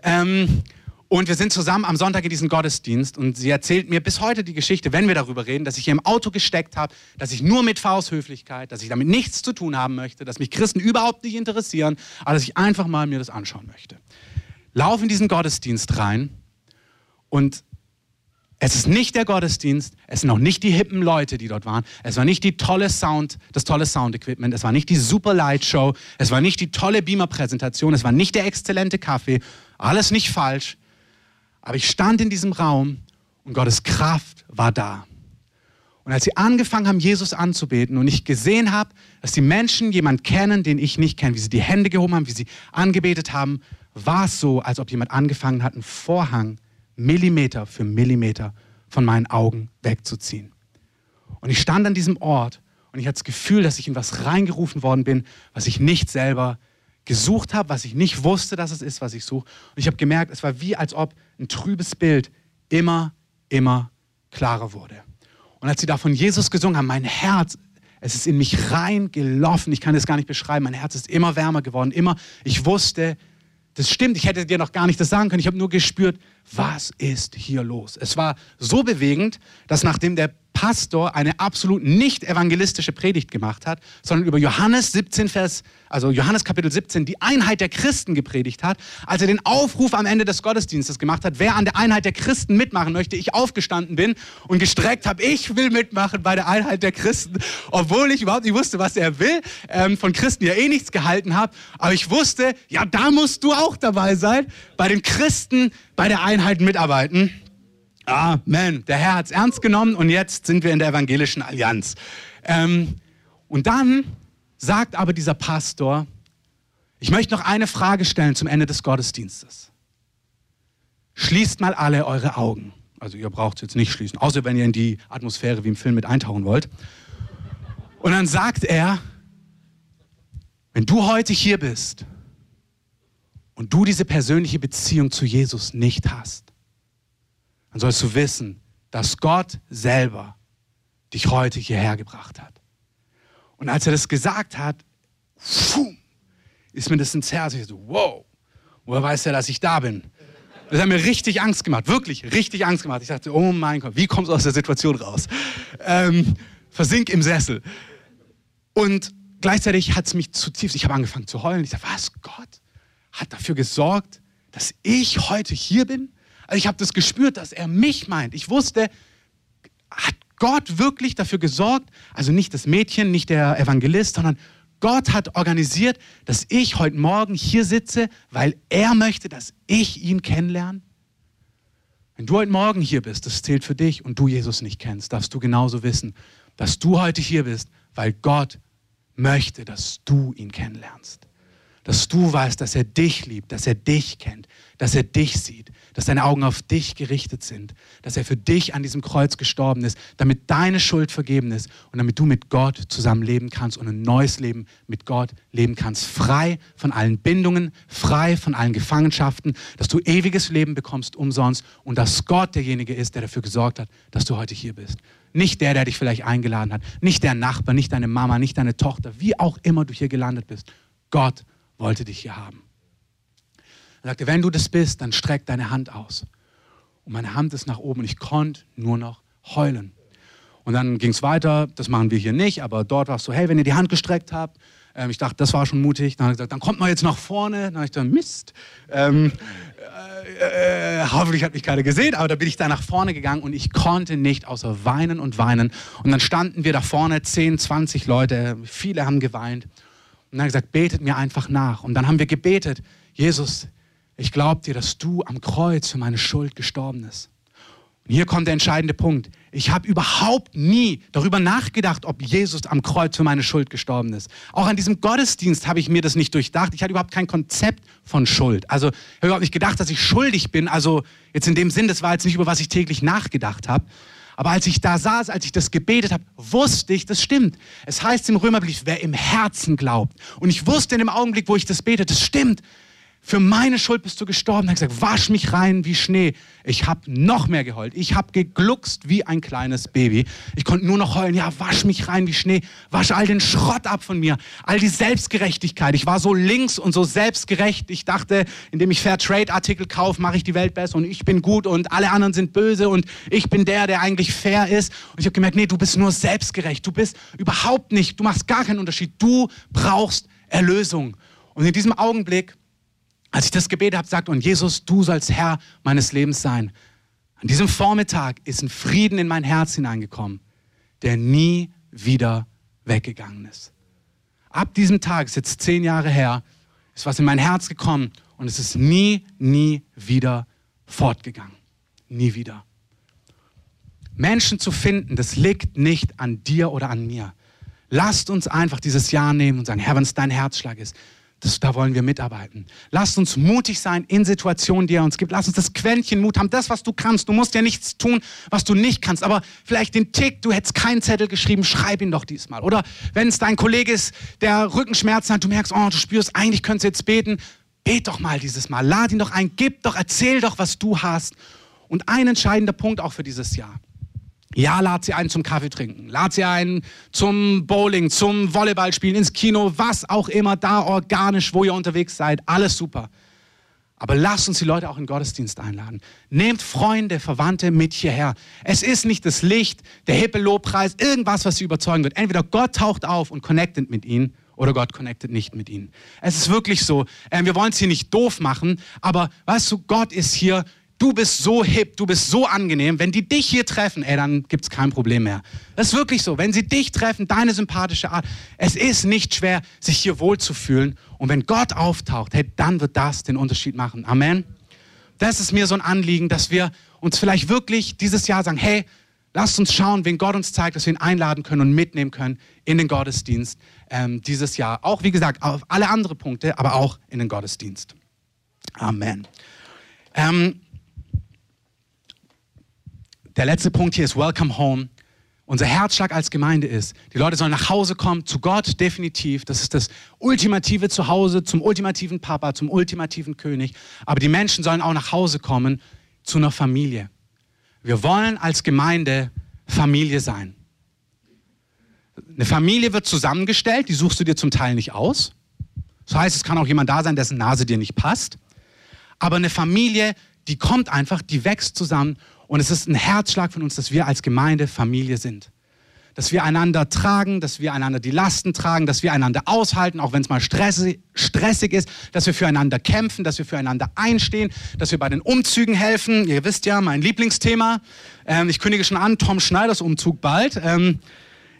Ähm, und wir sind zusammen am Sonntag in diesem Gottesdienst und sie erzählt mir bis heute die Geschichte, wenn wir darüber reden, dass ich hier im Auto gesteckt habe, dass ich nur mit Fausthöflichkeit, dass ich damit nichts zu tun haben möchte, dass mich Christen überhaupt nicht interessieren, aber dass ich einfach mal mir das anschauen möchte. Lauf in diesen Gottesdienst rein und es ist nicht der Gottesdienst, es sind auch nicht die hippen Leute, die dort waren. Es war nicht die tolle Sound, das tolle Sound-Equipment, es war nicht die super Light-Show, es war nicht die tolle Beamer-Präsentation, es war nicht der exzellente Kaffee. Alles nicht falsch. Aber ich stand in diesem Raum und Gottes Kraft war da. Und als sie angefangen haben, Jesus anzubeten und ich gesehen habe, dass die Menschen jemanden kennen, den ich nicht kenne, wie sie die Hände gehoben haben, wie sie angebetet haben, war es so, als ob jemand angefangen hat, einen Vorhang Millimeter für Millimeter von meinen Augen wegzuziehen. Und ich stand an diesem Ort und ich hatte das Gefühl, dass ich in was reingerufen worden bin, was ich nicht selber gesucht habe, was ich nicht wusste, dass es ist, was ich suche. Und ich habe gemerkt, es war wie, als ob ein trübes Bild immer, immer klarer wurde. Und als sie da von Jesus gesungen haben, mein Herz, es ist in mich reingelaufen. Ich kann es gar nicht beschreiben. Mein Herz ist immer wärmer geworden. Immer, ich wusste, das stimmt, ich hätte dir noch gar nicht das sagen können. Ich habe nur gespürt, was ist hier los? Es war so bewegend, dass nachdem der Pastor eine absolut nicht evangelistische Predigt gemacht hat, sondern über Johannes 17 Vers, also Johannes Kapitel 17, die Einheit der Christen gepredigt hat, als er den Aufruf am Ende des Gottesdienstes gemacht hat, wer an der Einheit der Christen mitmachen möchte, ich aufgestanden bin und gestreckt habe, ich will mitmachen bei der Einheit der Christen, obwohl ich überhaupt nicht wusste, was er will, ähm, von Christen ja eh nichts gehalten habe, aber ich wusste, ja, da musst du auch dabei sein, bei den Christen, bei der Einheit mitarbeiten. Amen. Der Herr hat es ernst genommen und jetzt sind wir in der evangelischen Allianz. Ähm, und dann sagt aber dieser Pastor, ich möchte noch eine Frage stellen zum Ende des Gottesdienstes. Schließt mal alle eure Augen. Also ihr braucht es jetzt nicht schließen, außer wenn ihr in die Atmosphäre wie im Film mit eintauchen wollt. Und dann sagt er, wenn du heute hier bist und du diese persönliche Beziehung zu Jesus nicht hast, dann sollst du wissen, dass Gott selber dich heute hierher gebracht hat. Und als er das gesagt hat, pfuh, ist mir das ins Herz. Ich so, wow, woher weiß er, dass ich da bin? Das hat mir richtig Angst gemacht, wirklich richtig Angst gemacht. Ich dachte, oh mein Gott, wie kommst du aus der Situation raus? Ähm, versink im Sessel. Und gleichzeitig hat es mich zutiefst, ich habe angefangen zu heulen. Ich dachte, was, Gott hat dafür gesorgt, dass ich heute hier bin? Also ich habe das gespürt, dass er mich meint. Ich wusste, hat Gott wirklich dafür gesorgt, also nicht das Mädchen, nicht der Evangelist, sondern Gott hat organisiert, dass ich heute Morgen hier sitze, weil er möchte, dass ich ihn kennenlerne? Wenn du heute Morgen hier bist, das zählt für dich und du Jesus nicht kennst, darfst du genauso wissen, dass du heute hier bist, weil Gott möchte, dass du ihn kennenlernst dass du weißt, dass er dich liebt, dass er dich kennt, dass er dich sieht, dass seine Augen auf dich gerichtet sind, dass er für dich an diesem Kreuz gestorben ist, damit deine Schuld vergeben ist und damit du mit Gott zusammen leben kannst und ein neues Leben mit Gott leben kannst, frei von allen Bindungen, frei von allen Gefangenschaften, dass du ewiges Leben bekommst umsonst und dass Gott derjenige ist, der dafür gesorgt hat, dass du heute hier bist. Nicht der, der dich vielleicht eingeladen hat, nicht der Nachbar, nicht deine Mama, nicht deine Tochter, wie auch immer du hier gelandet bist. Gott wollte dich hier haben. Er sagte, wenn du das bist, dann streck deine Hand aus. Und meine Hand ist nach oben und ich konnte nur noch heulen. Und dann ging es weiter, das machen wir hier nicht, aber dort war es so, hey, wenn ihr die Hand gestreckt habt, ähm, ich dachte, das war schon mutig, dann hat er gesagt, dann kommt mal jetzt nach vorne. Dann habe ich gesagt, Mist. Ähm, äh, äh, hoffentlich hat mich keiner gesehen, aber da bin ich da nach vorne gegangen und ich konnte nicht außer weinen und weinen. Und dann standen wir da vorne, 10, 20 Leute, viele haben geweint. Und dann hat er gesagt, betet mir einfach nach. Und dann haben wir gebetet, Jesus, ich glaube dir, dass du am Kreuz für meine Schuld gestorben bist. Und hier kommt der entscheidende Punkt. Ich habe überhaupt nie darüber nachgedacht, ob Jesus am Kreuz für meine Schuld gestorben ist. Auch an diesem Gottesdienst habe ich mir das nicht durchdacht. Ich hatte überhaupt kein Konzept von Schuld. Also ich habe überhaupt nicht gedacht, dass ich schuldig bin. Also jetzt in dem Sinn, das war jetzt nicht über was ich täglich nachgedacht habe. Aber als ich da saß, als ich das gebetet habe, wusste ich, das stimmt. Es heißt im Römerbrief, wer im Herzen glaubt. Und ich wusste in dem Augenblick, wo ich das bete, das stimmt. Für meine Schuld bist du gestorben. Er hat gesagt, wasch mich rein wie Schnee. Ich habe noch mehr geheult. Ich habe gegluckst wie ein kleines Baby. Ich konnte nur noch heulen. Ja, wasch mich rein wie Schnee. Wasch all den Schrott ab von mir. All die Selbstgerechtigkeit. Ich war so links und so selbstgerecht. Ich dachte, indem ich Fairtrade-Artikel kaufe, mache ich die Welt besser und ich bin gut und alle anderen sind böse und ich bin der, der eigentlich fair ist. Und ich habe gemerkt, nee, du bist nur selbstgerecht. Du bist überhaupt nicht, du machst gar keinen Unterschied. Du brauchst Erlösung. Und in diesem Augenblick als ich das gebetet habe, sagt, und Jesus, du sollst Herr meines Lebens sein. An diesem Vormittag ist ein Frieden in mein Herz hineingekommen, der nie wieder weggegangen ist. Ab diesem Tag, ist jetzt zehn Jahre her, ist was in mein Herz gekommen und es ist nie, nie wieder fortgegangen. Nie wieder. Menschen zu finden, das liegt nicht an dir oder an mir. Lasst uns einfach dieses Jahr nehmen und sagen, Herr, wenn es dein Herzschlag ist, das, da wollen wir mitarbeiten. Lasst uns mutig sein in Situationen, die er uns gibt. Lass uns das Quäntchen Mut haben, das, was du kannst. Du musst ja nichts tun, was du nicht kannst. Aber vielleicht den Tick, du hättest keinen Zettel geschrieben, schreib ihn doch diesmal. Oder wenn es dein Kollege ist, der Rückenschmerzen hat, du merkst, oh, du spürst, eigentlich könntest du jetzt beten. Bet doch mal dieses Mal. Lad ihn doch ein, gib doch, erzähl doch, was du hast. Und ein entscheidender Punkt auch für dieses Jahr. Ja, lad sie ein zum Kaffee trinken, lad sie ein zum Bowling, zum Volleyballspielen, ins Kino, was auch immer da organisch, wo ihr unterwegs seid, alles super. Aber lasst uns die Leute auch in Gottesdienst einladen. Nehmt Freunde, Verwandte mit hierher. Es ist nicht das Licht, der hippe Lobpreis, irgendwas, was sie überzeugen wird. Entweder Gott taucht auf und connectet mit ihnen oder Gott connectet nicht mit ihnen. Es ist wirklich so. Äh, wir wollen es hier nicht doof machen, aber weißt du, Gott ist hier du bist so hip, du bist so angenehm. Wenn die dich hier treffen, ey, dann gibt es kein Problem mehr. Das ist wirklich so. Wenn sie dich treffen, deine sympathische Art, es ist nicht schwer, sich hier wohlzufühlen. Und wenn Gott auftaucht, hey, dann wird das den Unterschied machen. Amen. Das ist mir so ein Anliegen, dass wir uns vielleicht wirklich dieses Jahr sagen, hey, lasst uns schauen, wen Gott uns zeigt, dass wir ihn einladen können und mitnehmen können in den Gottesdienst ähm, dieses Jahr. Auch, wie gesagt, auf alle anderen Punkte, aber auch in den Gottesdienst. Amen. Ähm, der letzte Punkt hier ist Welcome Home. Unser Herzschlag als Gemeinde ist, die Leute sollen nach Hause kommen, zu Gott definitiv. Das ist das ultimative Zuhause, zum ultimativen Papa, zum ultimativen König. Aber die Menschen sollen auch nach Hause kommen zu einer Familie. Wir wollen als Gemeinde Familie sein. Eine Familie wird zusammengestellt, die suchst du dir zum Teil nicht aus. Das heißt, es kann auch jemand da sein, dessen Nase dir nicht passt. Aber eine Familie, die kommt einfach, die wächst zusammen und es ist ein Herzschlag von uns, dass wir als Gemeinde Familie sind. dass wir einander tragen, dass wir einander die Lasten tragen, dass wir einander aushalten, auch wenn es mal stressig, ist, dass wir füreinander kämpfen, dass wir füreinander einstehen, dass wir bei den Umzügen helfen. Ihr wisst ja, mein Lieblingsthema. Ähm, ich kündige schon an, Tom Schneiders Umzug bald. Ähm,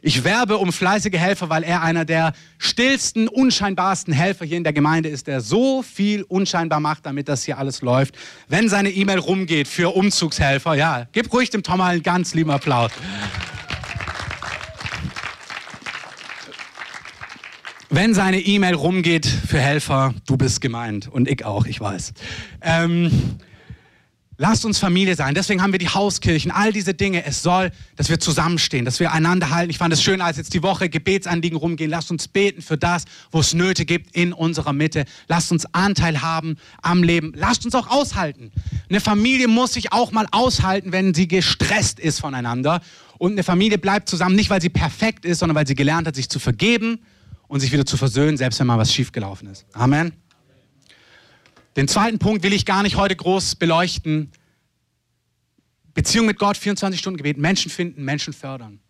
ich werbe um fleißige Helfer, weil er einer der stillsten, unscheinbarsten Helfer hier in der Gemeinde ist, der so viel unscheinbar macht, damit das hier alles läuft. Wenn seine E-Mail rumgeht für Umzugshelfer, ja, gib ruhig dem Tom mal einen ganz lieben Applaus. Wenn seine E-Mail rumgeht für Helfer, du bist gemeint und ich auch, ich weiß. Ähm, Lasst uns Familie sein. Deswegen haben wir die Hauskirchen, all diese Dinge. Es soll, dass wir zusammenstehen, dass wir einander halten. Ich fand es schön, als jetzt die Woche Gebetsanliegen rumgehen. Lasst uns beten für das, wo es Nöte gibt in unserer Mitte. Lasst uns Anteil haben am Leben. Lasst uns auch aushalten. Eine Familie muss sich auch mal aushalten, wenn sie gestresst ist voneinander. Und eine Familie bleibt zusammen, nicht weil sie perfekt ist, sondern weil sie gelernt hat, sich zu vergeben und sich wieder zu versöhnen, selbst wenn mal was schiefgelaufen ist. Amen. Den zweiten Punkt will ich gar nicht heute groß beleuchten. Beziehung mit Gott, 24 Stunden Gebet, Menschen finden, Menschen fördern.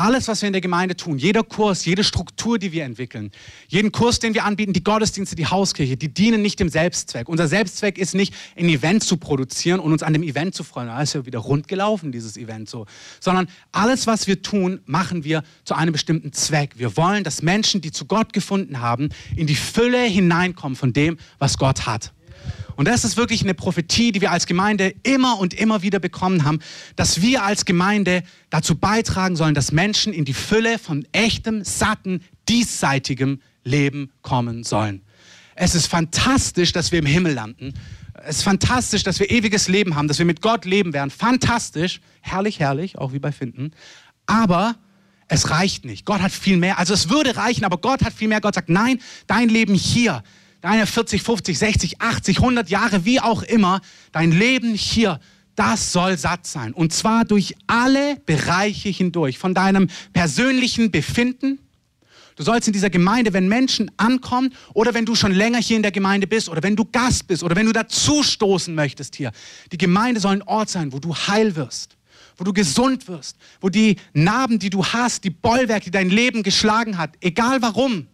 Alles, was wir in der Gemeinde tun, jeder Kurs, jede Struktur, die wir entwickeln, jeden Kurs, den wir anbieten, die Gottesdienste, die Hauskirche, die dienen nicht dem Selbstzweck. Unser Selbstzweck ist nicht, ein Event zu produzieren und uns an dem Event zu freuen. Da ist ja wieder rund gelaufen, dieses Event so. Sondern alles, was wir tun, machen wir zu einem bestimmten Zweck. Wir wollen, dass Menschen, die zu Gott gefunden haben, in die Fülle hineinkommen von dem, was Gott hat. Und das ist wirklich eine Prophetie, die wir als Gemeinde immer und immer wieder bekommen haben, dass wir als Gemeinde dazu beitragen sollen, dass Menschen in die Fülle von echtem, satten, diesseitigem Leben kommen sollen. Es ist fantastisch, dass wir im Himmel landen. Es ist fantastisch, dass wir ewiges Leben haben, dass wir mit Gott leben werden. Fantastisch, herrlich, herrlich, auch wie bei Finden. Aber es reicht nicht. Gott hat viel mehr. Also es würde reichen, aber Gott hat viel mehr. Gott sagt, nein, dein Leben hier, deine 40, 50, 60, 80, 100 Jahre, wie auch immer, dein Leben hier, das soll satt sein. Und zwar durch alle Bereiche hindurch, von deinem persönlichen Befinden. Du sollst in dieser Gemeinde, wenn Menschen ankommen oder wenn du schon länger hier in der Gemeinde bist oder wenn du Gast bist oder wenn du dazustoßen möchtest hier, die Gemeinde soll ein Ort sein, wo du heil wirst wo du gesund wirst, wo die Narben, die du hast, die Bollwerke, die dein Leben geschlagen hat, egal warum,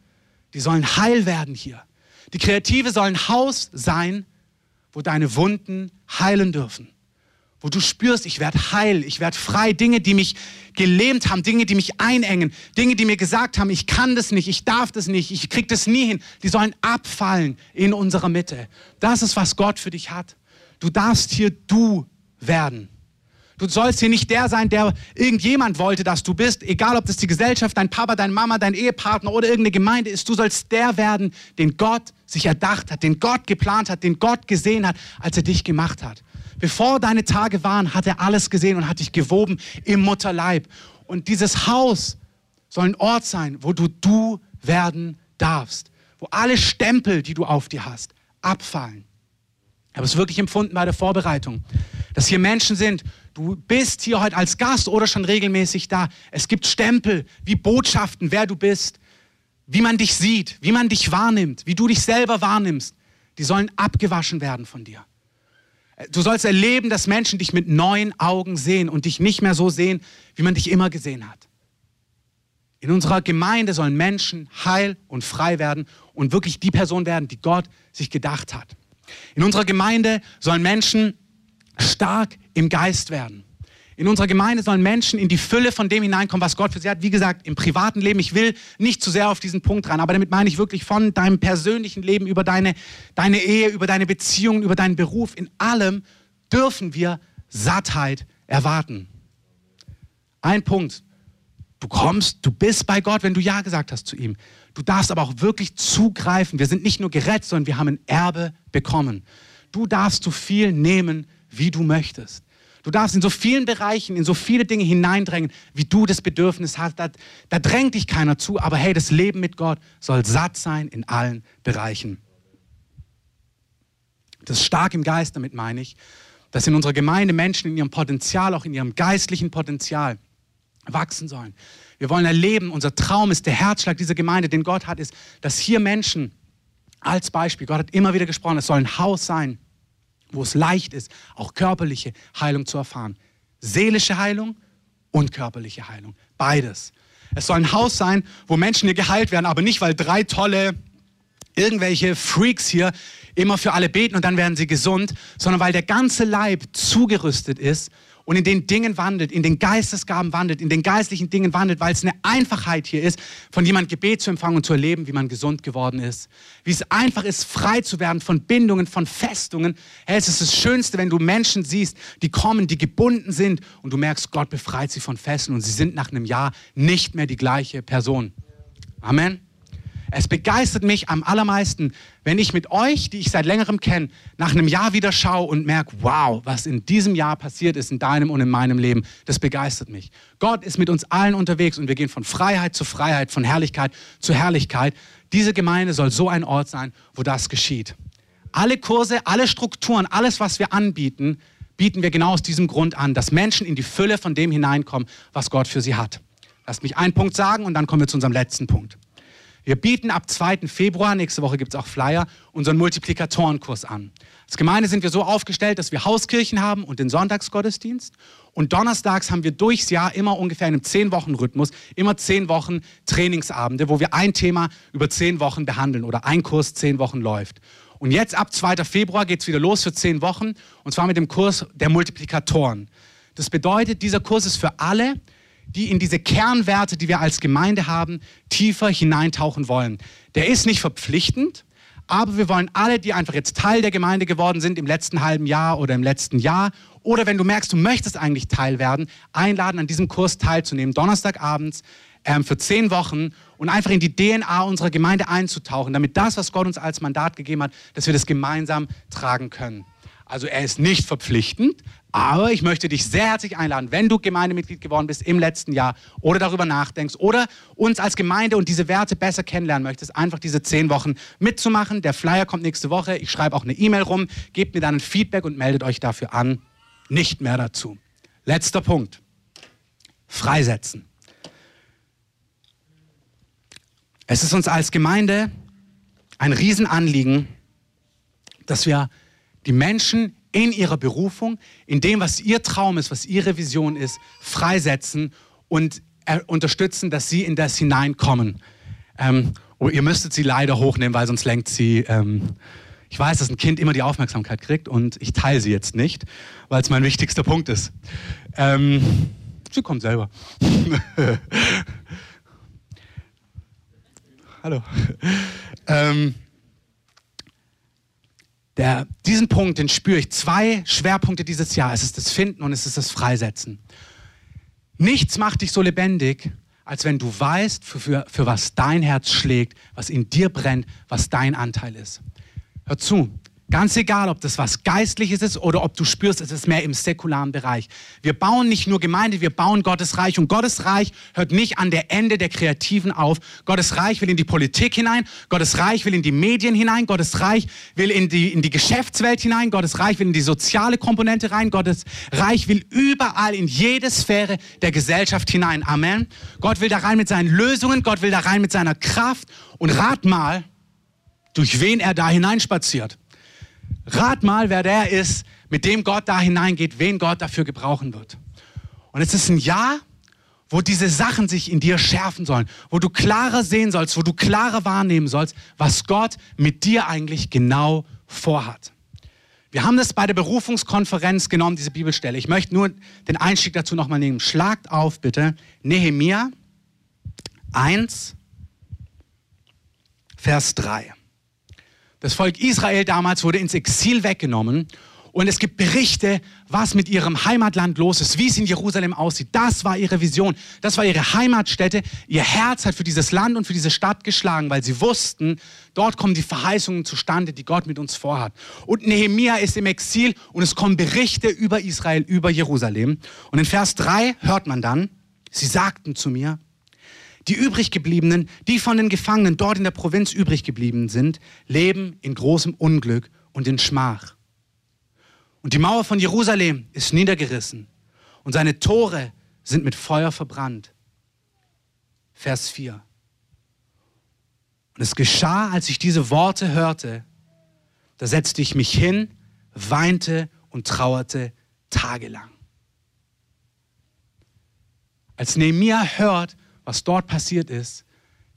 die sollen heil werden hier. Die Kreative soll ein Haus sein, wo deine Wunden heilen dürfen. Wo du spürst, ich werde heil, ich werde frei. Dinge, die mich gelähmt haben, Dinge, die mich einengen, Dinge, die mir gesagt haben, ich kann das nicht, ich darf das nicht, ich krieg das nie hin, die sollen abfallen in unserer Mitte. Das ist, was Gott für dich hat. Du darfst hier du werden. Du sollst hier nicht der sein, der irgendjemand wollte, dass du bist, egal ob das die Gesellschaft, dein Papa, deine Mama, dein Ehepartner oder irgendeine Gemeinde ist. Du sollst der werden, den Gott sich erdacht hat, den Gott geplant hat, den Gott gesehen hat, als er dich gemacht hat. Bevor deine Tage waren, hat er alles gesehen und hat dich gewoben im Mutterleib. Und dieses Haus soll ein Ort sein, wo du du werden darfst, wo alle Stempel, die du auf dir hast, abfallen. Ich habe es wirklich empfunden bei der Vorbereitung, dass hier Menschen sind, Du bist hier heute als Gast oder schon regelmäßig da. Es gibt Stempel wie Botschaften, wer du bist, wie man dich sieht, wie man dich wahrnimmt, wie du dich selber wahrnimmst. Die sollen abgewaschen werden von dir. Du sollst erleben, dass Menschen dich mit neuen Augen sehen und dich nicht mehr so sehen, wie man dich immer gesehen hat. In unserer Gemeinde sollen Menschen heil und frei werden und wirklich die Person werden, die Gott sich gedacht hat. In unserer Gemeinde sollen Menschen stark im Geist werden. In unserer Gemeinde sollen Menschen in die Fülle von dem hineinkommen, was Gott für sie hat. Wie gesagt, im privaten Leben, ich will nicht zu sehr auf diesen Punkt rein, aber damit meine ich wirklich von deinem persönlichen Leben über deine, deine Ehe, über deine Beziehungen, über deinen Beruf. In allem dürfen wir Sattheit erwarten. Ein Punkt. Du kommst, du bist bei Gott, wenn du Ja gesagt hast zu ihm. Du darfst aber auch wirklich zugreifen. Wir sind nicht nur gerettet, sondern wir haben ein Erbe bekommen. Du darfst so viel nehmen, wie du möchtest. Du darfst in so vielen Bereichen, in so viele Dinge hineindrängen, wie du das Bedürfnis hast. Da, da drängt dich keiner zu, aber hey, das Leben mit Gott soll satt sein in allen Bereichen. Das ist stark im Geist, damit meine ich, dass in unserer Gemeinde Menschen in ihrem Potenzial, auch in ihrem geistlichen Potenzial wachsen sollen. Wir wollen erleben, unser Traum ist, der Herzschlag dieser Gemeinde, den Gott hat, ist, dass hier Menschen als Beispiel, Gott hat immer wieder gesprochen, es soll ein Haus sein, wo es leicht ist, auch körperliche Heilung zu erfahren. Seelische Heilung und körperliche Heilung. beides. Es soll ein Haus sein, wo Menschen hier geheilt werden, aber nicht, weil drei tolle irgendwelche Freaks hier immer für alle beten und dann werden sie gesund, sondern weil der ganze Leib zugerüstet ist und in den Dingen wandelt, in den Geistesgaben wandelt, in den geistlichen Dingen wandelt, weil es eine Einfachheit hier ist, von jemand Gebet zu empfangen und zu erleben, wie man gesund geworden ist. Wie es einfach ist, frei zu werden von Bindungen, von Festungen. Hey, es ist das Schönste, wenn du Menschen siehst, die kommen, die gebunden sind und du merkst, Gott befreit sie von Fesseln und sie sind nach einem Jahr nicht mehr die gleiche Person. Amen. Es begeistert mich am allermeisten, wenn ich mit euch, die ich seit längerem kenne, nach einem Jahr wieder schaue und merke, wow, was in diesem Jahr passiert ist in deinem und in meinem Leben. Das begeistert mich. Gott ist mit uns allen unterwegs und wir gehen von Freiheit zu Freiheit, von Herrlichkeit zu Herrlichkeit. Diese Gemeinde soll so ein Ort sein, wo das geschieht. Alle Kurse, alle Strukturen, alles, was wir anbieten, bieten wir genau aus diesem Grund an, dass Menschen in die Fülle von dem hineinkommen, was Gott für sie hat. Lasst mich einen Punkt sagen und dann kommen wir zu unserem letzten Punkt. Wir bieten ab 2. Februar, nächste Woche gibt es auch Flyer, unseren Multiplikatorenkurs an. Als Gemeinde sind wir so aufgestellt, dass wir Hauskirchen haben und den Sonntagsgottesdienst. Und donnerstags haben wir durchs Jahr immer ungefähr in einem 10-Wochen-Rhythmus, immer 10 Wochen Trainingsabende, wo wir ein Thema über 10 Wochen behandeln oder ein Kurs 10 Wochen läuft. Und jetzt ab 2. Februar geht es wieder los für 10 Wochen und zwar mit dem Kurs der Multiplikatoren. Das bedeutet, dieser Kurs ist für alle, die in diese Kernwerte, die wir als Gemeinde haben, tiefer hineintauchen wollen. Der ist nicht verpflichtend, aber wir wollen alle, die einfach jetzt Teil der Gemeinde geworden sind im letzten halben Jahr oder im letzten Jahr, oder wenn du merkst, du möchtest eigentlich Teil werden, einladen, an diesem Kurs teilzunehmen, Donnerstagabends ähm, für zehn Wochen und einfach in die DNA unserer Gemeinde einzutauchen, damit das, was Gott uns als Mandat gegeben hat, dass wir das gemeinsam tragen können. Also er ist nicht verpflichtend, aber ich möchte dich sehr herzlich einladen, wenn du Gemeindemitglied geworden bist im letzten Jahr oder darüber nachdenkst oder uns als Gemeinde und diese Werte besser kennenlernen möchtest, einfach diese zehn Wochen mitzumachen. Der Flyer kommt nächste Woche. Ich schreibe auch eine E-Mail rum. Gebt mir dann ein Feedback und meldet euch dafür an. Nicht mehr dazu. Letzter Punkt. Freisetzen. Es ist uns als Gemeinde ein Riesenanliegen, dass wir die Menschen in ihrer Berufung, in dem, was ihr Traum ist, was ihre Vision ist, freisetzen und äh, unterstützen, dass sie in das hineinkommen. Ähm, oh, ihr müsstet sie leider hochnehmen, weil sonst lenkt sie. Ähm, ich weiß, dass ein Kind immer die Aufmerksamkeit kriegt und ich teile sie jetzt nicht, weil es mein wichtigster Punkt ist. Ähm, sie kommt selber. *laughs* Hallo. *laughs* Ähm, der, diesen Punkt, den spüre ich. Zwei Schwerpunkte dieses Jahr. Es ist das Finden und es ist das Freisetzen. Nichts macht dich so lebendig, als wenn du weißt, für, für, für was dein Herz schlägt, was in dir brennt, was dein Anteil ist. Hör zu, Ganz egal, ob das was Geistliches ist oder ob du spürst, es ist mehr im säkularen Bereich. Wir bauen nicht nur Gemeinde, wir bauen Gottes Reich. Und Gottes Reich hört nicht an der Ende der Kreativen auf. Gottes Reich will in die Politik hinein, Gottes Reich will in die Medien hinein, Gottes Reich will in die, in die Geschäftswelt hinein, Gottes Reich will in die soziale Komponente rein, Gottes Reich will überall in jede Sphäre der Gesellschaft hinein. Amen. Gott will da rein mit seinen Lösungen, Gott will da rein mit seiner Kraft. Und rat mal, durch wen er da hineinspaziert. Rat mal, wer der ist, mit dem Gott da hineingeht, wen Gott dafür gebrauchen wird. Und es ist ein Jahr, wo diese Sachen sich in dir schärfen sollen, wo du klarer sehen sollst, wo du klarer wahrnehmen sollst, was Gott mit dir eigentlich genau vorhat. Wir haben das bei der Berufungskonferenz genommen, diese Bibelstelle. Ich möchte nur den Einstieg dazu nochmal nehmen. Schlagt auf, bitte. Nehemia 1, Vers 3. Das Volk Israel damals wurde ins Exil weggenommen und es gibt Berichte, was mit ihrem Heimatland los ist, wie es in Jerusalem aussieht. Das war ihre Vision, das war ihre Heimatstätte. Ihr Herz hat für dieses Land und für diese Stadt geschlagen, weil sie wussten, dort kommen die Verheißungen zustande, die Gott mit uns vorhat. Und Nehemia ist im Exil und es kommen Berichte über Israel, über Jerusalem. Und in Vers 3 hört man dann, sie sagten zu mir, die übriggebliebenen, die von den Gefangenen dort in der Provinz übrig geblieben sind, leben in großem Unglück und in Schmach. Und die Mauer von Jerusalem ist niedergerissen und seine Tore sind mit Feuer verbrannt. Vers 4. Und es geschah, als ich diese Worte hörte, da setzte ich mich hin, weinte und trauerte tagelang. Als Nehemia hört, was dort passiert ist,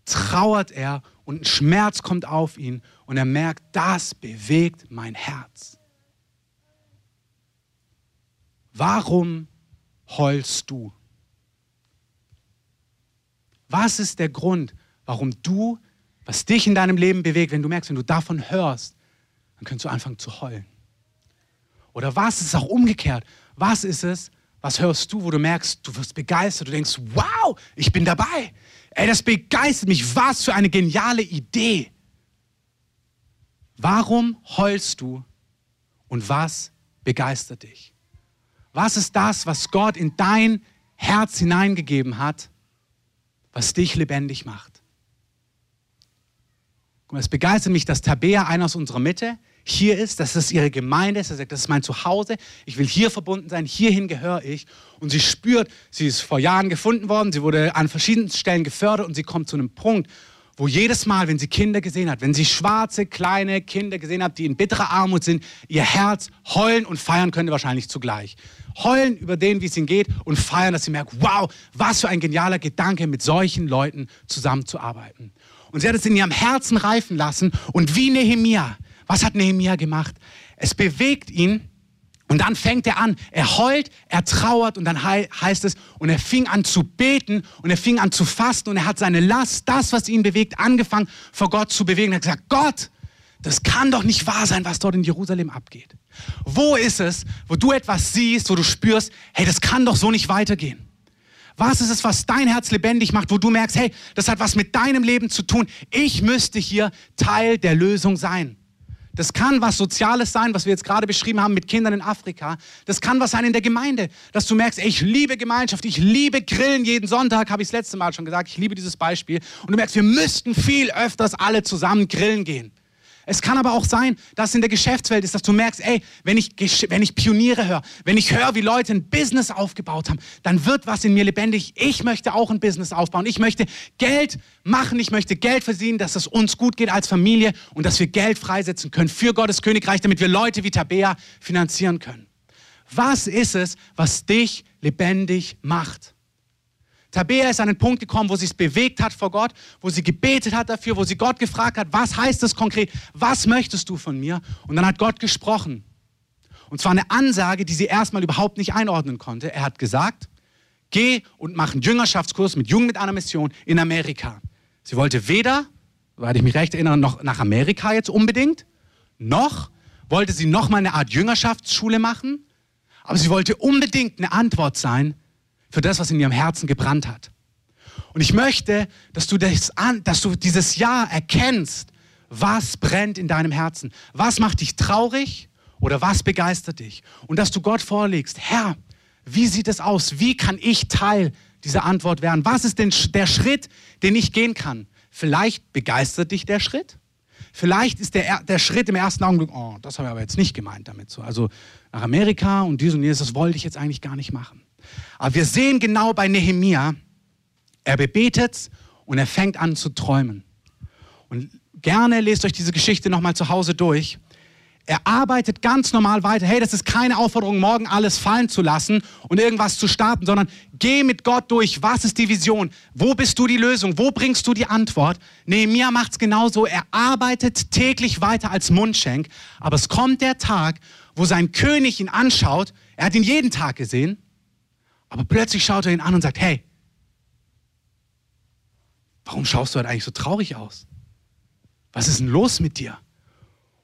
trauert er und ein Schmerz kommt auf ihn und er merkt, das bewegt mein Herz. Warum heulst du? Was ist der Grund, warum du, was dich in deinem Leben bewegt, wenn du merkst, wenn du davon hörst, dann kannst du anfangen zu heulen? Oder was ist auch umgekehrt? Was ist es, was hörst du, wo du merkst, du wirst begeistert, du denkst, wow, ich bin dabei. Ey, das begeistert mich. Was für eine geniale Idee. Warum heulst du und was begeistert dich? Was ist das, was Gott in dein Herz hineingegeben hat, was dich lebendig macht? Es begeistert mich, dass Tabea, einer aus unserer Mitte, hier ist, dass es ihre Gemeinde ist. Er sagt, das ist mein Zuhause. Ich will hier verbunden sein. Hierhin gehöre ich. Und sie spürt, sie ist vor Jahren gefunden worden. Sie wurde an verschiedenen Stellen gefördert und sie kommt zu einem Punkt, wo jedes Mal, wenn sie Kinder gesehen hat, wenn sie schwarze, kleine Kinder gesehen hat, die in bitterer Armut sind, ihr Herz heulen und feiern könnte wahrscheinlich zugleich. Heulen über den, wie es ihnen geht und feiern, dass sie merkt, wow, was für ein genialer Gedanke, mit solchen Leuten zusammenzuarbeiten. Und sie hat es in ihrem Herzen reifen lassen und wie Nehemia, was hat Nehemia gemacht? Es bewegt ihn und dann fängt er an, er heult, er trauert und dann heißt es, und er fing an zu beten und er fing an zu fasten und er hat seine Last, das, was ihn bewegt, angefangen vor Gott zu bewegen. Er hat gesagt, Gott, das kann doch nicht wahr sein, was dort in Jerusalem abgeht. Wo ist es, wo du etwas siehst, wo du spürst, hey, das kann doch so nicht weitergehen? Was ist es, was dein Herz lebendig macht, wo du merkst, hey, das hat was mit deinem Leben zu tun. Ich müsste hier Teil der Lösung sein. Das kann was Soziales sein, was wir jetzt gerade beschrieben haben mit Kindern in Afrika. Das kann was sein in der Gemeinde, dass du merkst, ey, ich liebe Gemeinschaft, ich liebe Grillen jeden Sonntag, habe ich das letzte Mal schon gesagt. Ich liebe dieses Beispiel. Und du merkst, wir müssten viel öfters alle zusammen grillen gehen. Es kann aber auch sein, dass in der Geschäftswelt ist, dass du merkst, ey, wenn ich, wenn ich Pioniere höre, wenn ich höre, wie Leute ein Business aufgebaut haben, dann wird was in mir lebendig. Ich möchte auch ein Business aufbauen. Ich möchte Geld machen. Ich möchte Geld verdienen, dass es uns gut geht als Familie und dass wir Geld freisetzen können für Gottes Königreich, damit wir Leute wie Tabea finanzieren können. Was ist es, was dich lebendig macht? Tabea ist an den Punkt gekommen, wo sie es bewegt hat vor Gott, wo sie gebetet hat dafür, wo sie Gott gefragt hat, was heißt das konkret? Was möchtest du von mir? Und dann hat Gott gesprochen. Und zwar eine Ansage, die sie erstmal überhaupt nicht einordnen konnte. Er hat gesagt, geh und mach einen Jüngerschaftskurs mit Jungen mit einer Mission in Amerika. Sie wollte weder, weil ich mich recht erinnere, noch nach Amerika jetzt unbedingt, noch wollte sie noch mal eine Art Jüngerschaftsschule machen, aber sie wollte unbedingt eine Antwort sein für das, was in ihrem Herzen gebrannt hat. Und ich möchte, dass du, das an, dass du dieses Jahr erkennst, was brennt in deinem Herzen. Was macht dich traurig oder was begeistert dich? Und dass du Gott vorlegst, Herr, wie sieht es aus? Wie kann ich Teil dieser Antwort werden? Was ist denn der Schritt, den ich gehen kann? Vielleicht begeistert dich der Schritt. Vielleicht ist der, der Schritt im ersten Augenblick, oh, das habe ich aber jetzt nicht gemeint damit. So. Also nach Amerika und dies und jenes, das wollte ich jetzt eigentlich gar nicht machen. Aber wir sehen genau bei Nehemia, er bebetet und er fängt an zu träumen. Und gerne lest euch diese Geschichte nochmal zu Hause durch. Er arbeitet ganz normal weiter. Hey, das ist keine Aufforderung, morgen alles fallen zu lassen und irgendwas zu starten, sondern geh mit Gott durch. Was ist die Vision? Wo bist du die Lösung? Wo bringst du die Antwort? Nehemiah macht es genauso. Er arbeitet täglich weiter als Mundschenk. Aber es kommt der Tag, wo sein König ihn anschaut. Er hat ihn jeden Tag gesehen. Aber plötzlich schaut er ihn an und sagt, hey, warum schaust du halt eigentlich so traurig aus? Was ist denn los mit dir?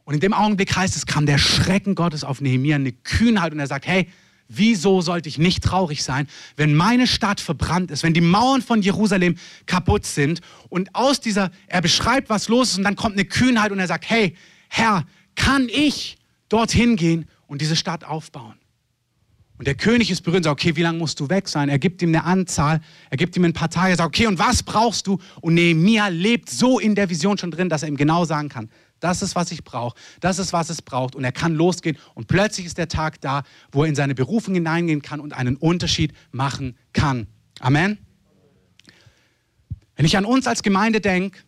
Und in dem Augenblick heißt es, kam der Schrecken Gottes auf Nehemiah, eine Kühnheit und er sagt, hey, wieso sollte ich nicht traurig sein, wenn meine Stadt verbrannt ist, wenn die Mauern von Jerusalem kaputt sind und aus dieser, er beschreibt, was los ist und dann kommt eine Kühnheit und er sagt, hey, Herr, kann ich dorthin gehen und diese Stadt aufbauen? Und der König ist berührt und sagt, okay, wie lange musst du weg sein? Er gibt ihm eine Anzahl, er gibt ihm ein paar Tage, er sagt, okay, und was brauchst du? Und Nehemiah lebt so in der Vision schon drin, dass er ihm genau sagen kann, das ist, was ich brauche, das ist, was es braucht. Und er kann losgehen und plötzlich ist der Tag da, wo er in seine Berufung hineingehen kann und einen Unterschied machen kann. Amen. Wenn ich an uns als Gemeinde denke,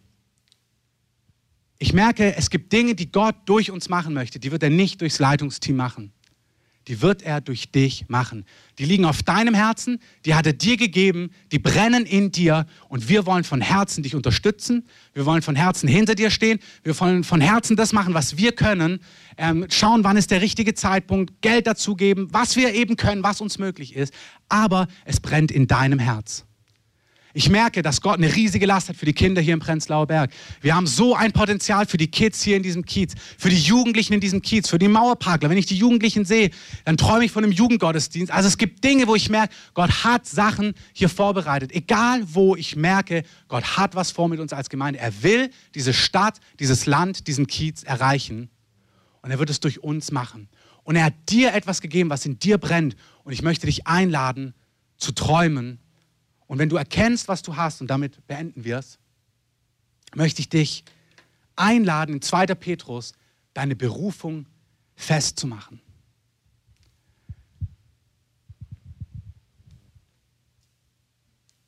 ich merke, es gibt Dinge, die Gott durch uns machen möchte, die wird er nicht durchs Leitungsteam machen die wird er durch dich machen. Die liegen auf deinem Herzen, die hat er dir gegeben, die brennen in dir und wir wollen von Herzen dich unterstützen. Wir wollen von Herzen hinter dir stehen. Wir wollen von Herzen das machen, was wir können. Ähm, schauen, wann ist der richtige Zeitpunkt, Geld dazugeben, was wir eben können, was uns möglich ist. Aber es brennt in deinem Herz. Ich merke, dass Gott eine riesige Last hat für die Kinder hier im Prenzlauer Berg. Wir haben so ein Potenzial für die Kids hier in diesem Kiez, für die Jugendlichen in diesem Kiez, für die Mauerparkler. Wenn ich die Jugendlichen sehe, dann träume ich von einem Jugendgottesdienst. Also es gibt Dinge, wo ich merke, Gott hat Sachen hier vorbereitet. Egal wo ich merke, Gott hat was vor mit uns als Gemeinde. Er will diese Stadt, dieses Land, diesen Kiez erreichen. Und er wird es durch uns machen. Und er hat dir etwas gegeben, was in dir brennt. Und ich möchte dich einladen, zu träumen und wenn du erkennst, was du hast, und damit beenden wir es, möchte ich dich einladen, in 2. Petrus deine Berufung festzumachen.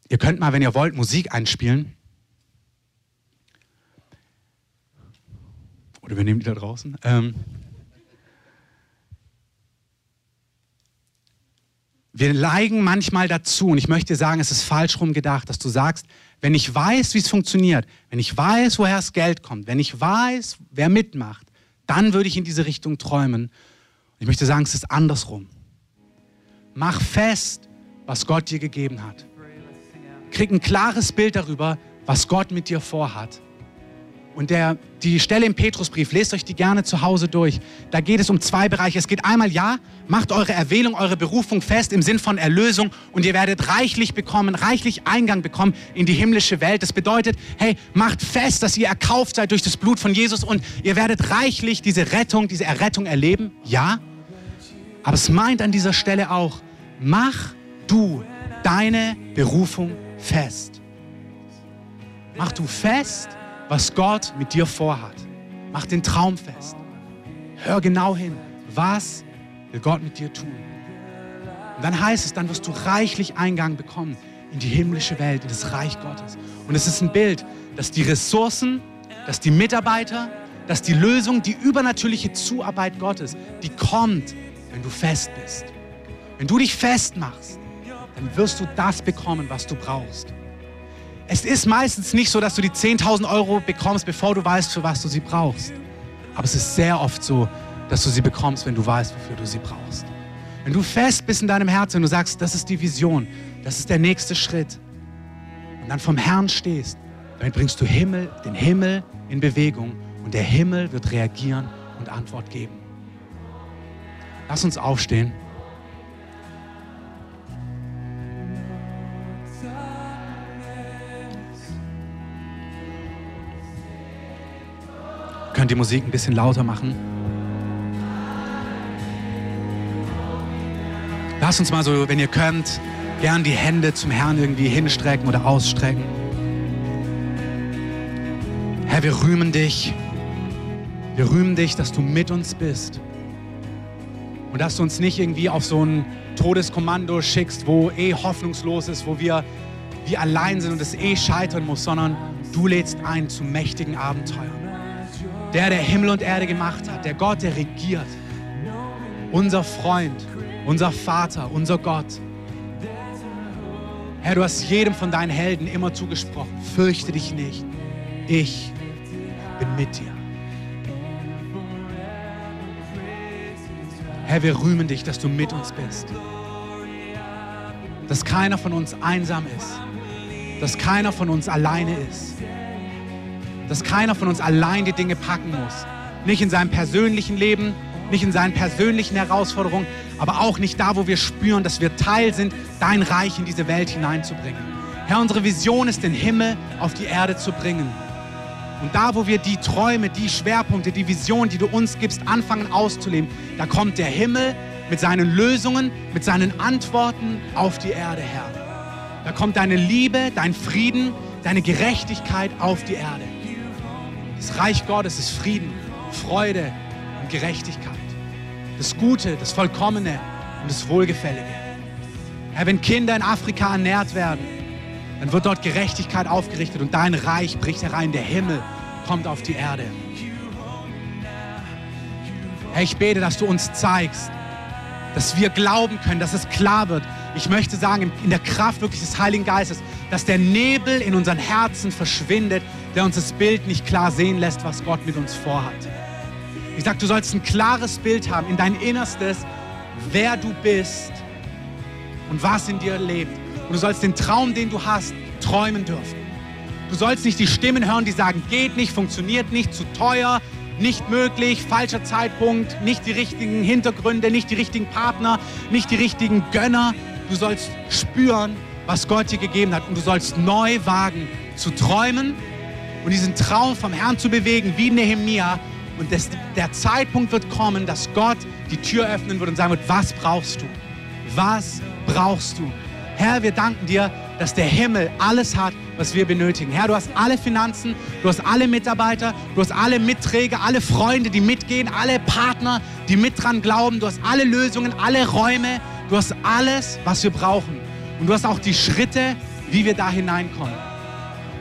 Ihr könnt mal, wenn ihr wollt, Musik einspielen. Oder wir nehmen die da draußen. Ähm Wir neigen manchmal dazu, und ich möchte sagen, es ist falsch rum gedacht, dass du sagst, wenn ich weiß, wie es funktioniert, wenn ich weiß, woher das Geld kommt, wenn ich weiß, wer mitmacht, dann würde ich in diese Richtung träumen. Ich möchte sagen, es ist andersrum. Mach fest, was Gott dir gegeben hat. Krieg ein klares Bild darüber, was Gott mit dir vorhat. Und der, die Stelle im Petrusbrief, lest euch die gerne zu Hause durch. Da geht es um zwei Bereiche. Es geht einmal, ja, macht eure Erwählung, eure Berufung fest im Sinn von Erlösung und ihr werdet reichlich bekommen, reichlich Eingang bekommen in die himmlische Welt. Das bedeutet, hey, macht fest, dass ihr erkauft seid durch das Blut von Jesus und ihr werdet reichlich diese Rettung, diese Errettung erleben. Ja, aber es meint an dieser Stelle auch, mach du deine Berufung fest. Mach du fest, was Gott mit dir vorhat. Mach den Traum fest. Hör genau hin. Was will Gott mit dir tun? Und dann heißt es, dann wirst du reichlich Eingang bekommen in die himmlische Welt, in das Reich Gottes. Und es ist ein Bild, dass die Ressourcen, dass die Mitarbeiter, dass die Lösung, die übernatürliche Zuarbeit Gottes, die kommt, wenn du fest bist. Wenn du dich festmachst, dann wirst du das bekommen, was du brauchst. Es ist meistens nicht so, dass du die 10.000 Euro bekommst, bevor du weißt, für was du sie brauchst. Aber es ist sehr oft so, dass du sie bekommst, wenn du weißt, wofür du sie brauchst. Wenn du fest bist in deinem Herzen und du sagst, das ist die Vision, das ist der nächste Schritt und dann vom Herrn stehst, damit bringst du Himmel, den Himmel in Bewegung und der Himmel wird reagieren und Antwort geben. Lass uns aufstehen. Könnt die Musik ein bisschen lauter machen. Lasst uns mal so, wenn ihr könnt, gern die Hände zum Herrn irgendwie hinstrecken oder ausstrecken. Herr, wir rühmen dich. Wir rühmen dich, dass du mit uns bist. Und dass du uns nicht irgendwie auf so ein Todeskommando schickst, wo eh hoffnungslos ist, wo wir wie allein sind und es eh scheitern muss, sondern du lädst ein zu mächtigen Abenteuern. Der, der Himmel und Erde gemacht hat, der Gott, der regiert. Unser Freund, unser Vater, unser Gott. Herr, du hast jedem von deinen Helden immer zugesprochen, fürchte dich nicht, ich bin mit dir. Herr, wir rühmen dich, dass du mit uns bist. Dass keiner von uns einsam ist. Dass keiner von uns alleine ist dass keiner von uns allein die Dinge packen muss. Nicht in seinem persönlichen Leben, nicht in seinen persönlichen Herausforderungen, aber auch nicht da, wo wir spüren, dass wir Teil sind, dein Reich in diese Welt hineinzubringen. Herr, unsere Vision ist, den Himmel auf die Erde zu bringen. Und da, wo wir die Träume, die Schwerpunkte, die Vision, die du uns gibst, anfangen auszuleben, da kommt der Himmel mit seinen Lösungen, mit seinen Antworten auf die Erde, Herr. Da kommt deine Liebe, dein Frieden, deine Gerechtigkeit auf die Erde. Das Reich Gottes ist Frieden, Freude und Gerechtigkeit. Das Gute, das Vollkommene und das Wohlgefällige. Herr, wenn Kinder in Afrika ernährt werden, dann wird dort Gerechtigkeit aufgerichtet und dein Reich bricht herein. Der Himmel kommt auf die Erde. Herr, ich bete, dass du uns zeigst, dass wir glauben können, dass es klar wird. Ich möchte sagen, in der Kraft wirklich des Heiligen Geistes, dass der Nebel in unseren Herzen verschwindet, der uns das Bild nicht klar sehen lässt, was Gott mit uns vorhat. Ich sage, du sollst ein klares Bild haben in dein Innerstes, wer du bist und was in dir lebt. Und du sollst den Traum, den du hast, träumen dürfen. Du sollst nicht die Stimmen hören, die sagen, geht nicht, funktioniert nicht, zu teuer, nicht möglich, falscher Zeitpunkt, nicht die richtigen Hintergründe, nicht die richtigen Partner, nicht die richtigen Gönner. Du sollst spüren, was Gott dir gegeben hat und du sollst neu wagen zu träumen und diesen Traum vom Herrn zu bewegen, wie Nehemia. Und das, der Zeitpunkt wird kommen, dass Gott die Tür öffnen wird und sagen wird, was brauchst du? Was brauchst du? Herr, wir danken dir, dass der Himmel alles hat, was wir benötigen. Herr, du hast alle Finanzen, du hast alle Mitarbeiter, du hast alle Mitträger, alle Freunde, die mitgehen, alle Partner, die mit dran glauben. Du hast alle Lösungen, alle Räume. Du hast alles, was wir brauchen. Und du hast auch die Schritte, wie wir da hineinkommen.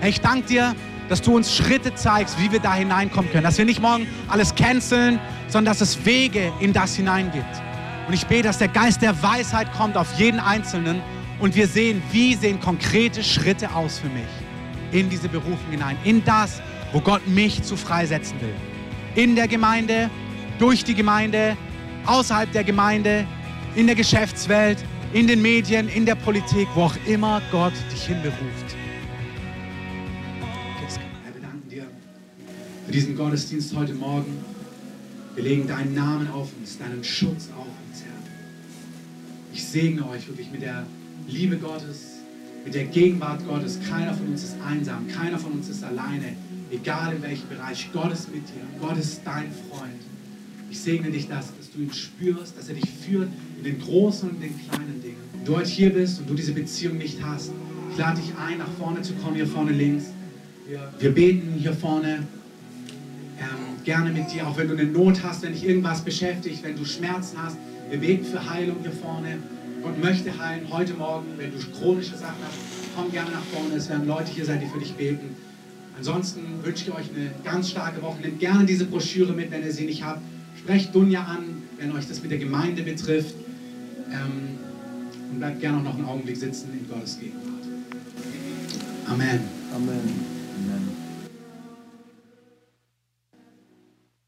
Herr, ich danke dir, dass du uns Schritte zeigst, wie wir da hineinkommen können. Dass wir nicht morgen alles canceln, sondern dass es Wege in das hineingibt. Und ich bete, dass der Geist der Weisheit kommt auf jeden Einzelnen und wir sehen, wie sehen konkrete Schritte aus für mich in diese Berufung hinein, in das, wo Gott mich zu freisetzen will. In der Gemeinde, durch die Gemeinde, außerhalb der Gemeinde, in der Geschäftswelt, in den Medien, in der Politik, wo auch immer Gott dich hinberuft. Herr, wir danken dir für diesen Gottesdienst heute Morgen. Wir legen deinen Namen auf uns, deinen Schutz auf uns, Herr. Ich segne euch wirklich mit der Liebe Gottes, mit der Gegenwart Gottes. Keiner von uns ist einsam, keiner von uns ist alleine, egal in welchem Bereich. Gott ist mit dir, Gott ist dein Freund. Ich segne dich, dass, dass du ihn spürst, dass er dich führt in den großen und den kleinen Dingen. Wenn du heute hier bist und du diese Beziehung nicht hast, ich lade dich ein, nach vorne zu kommen, hier vorne links. Wir, beten hier vorne ähm, gerne mit dir, auch wenn du eine Not hast, wenn dich irgendwas beschäftigt, wenn du Schmerzen hast. Wir beten für Heilung hier vorne. Gott möchte heilen heute Morgen. Wenn du chronische Sachen hast, komm gerne nach vorne. Es werden Leute hier sein, die für dich beten. Ansonsten wünsche ich euch eine ganz starke Woche. Nehmt gerne diese Broschüre mit, wenn ihr sie nicht habt. Sprecht Dunja an, wenn euch das mit der Gemeinde betrifft. Ähm, und bleibt gerne auch noch einen Augenblick sitzen in Gottes Gegenwart. Amen. Amen. Amen.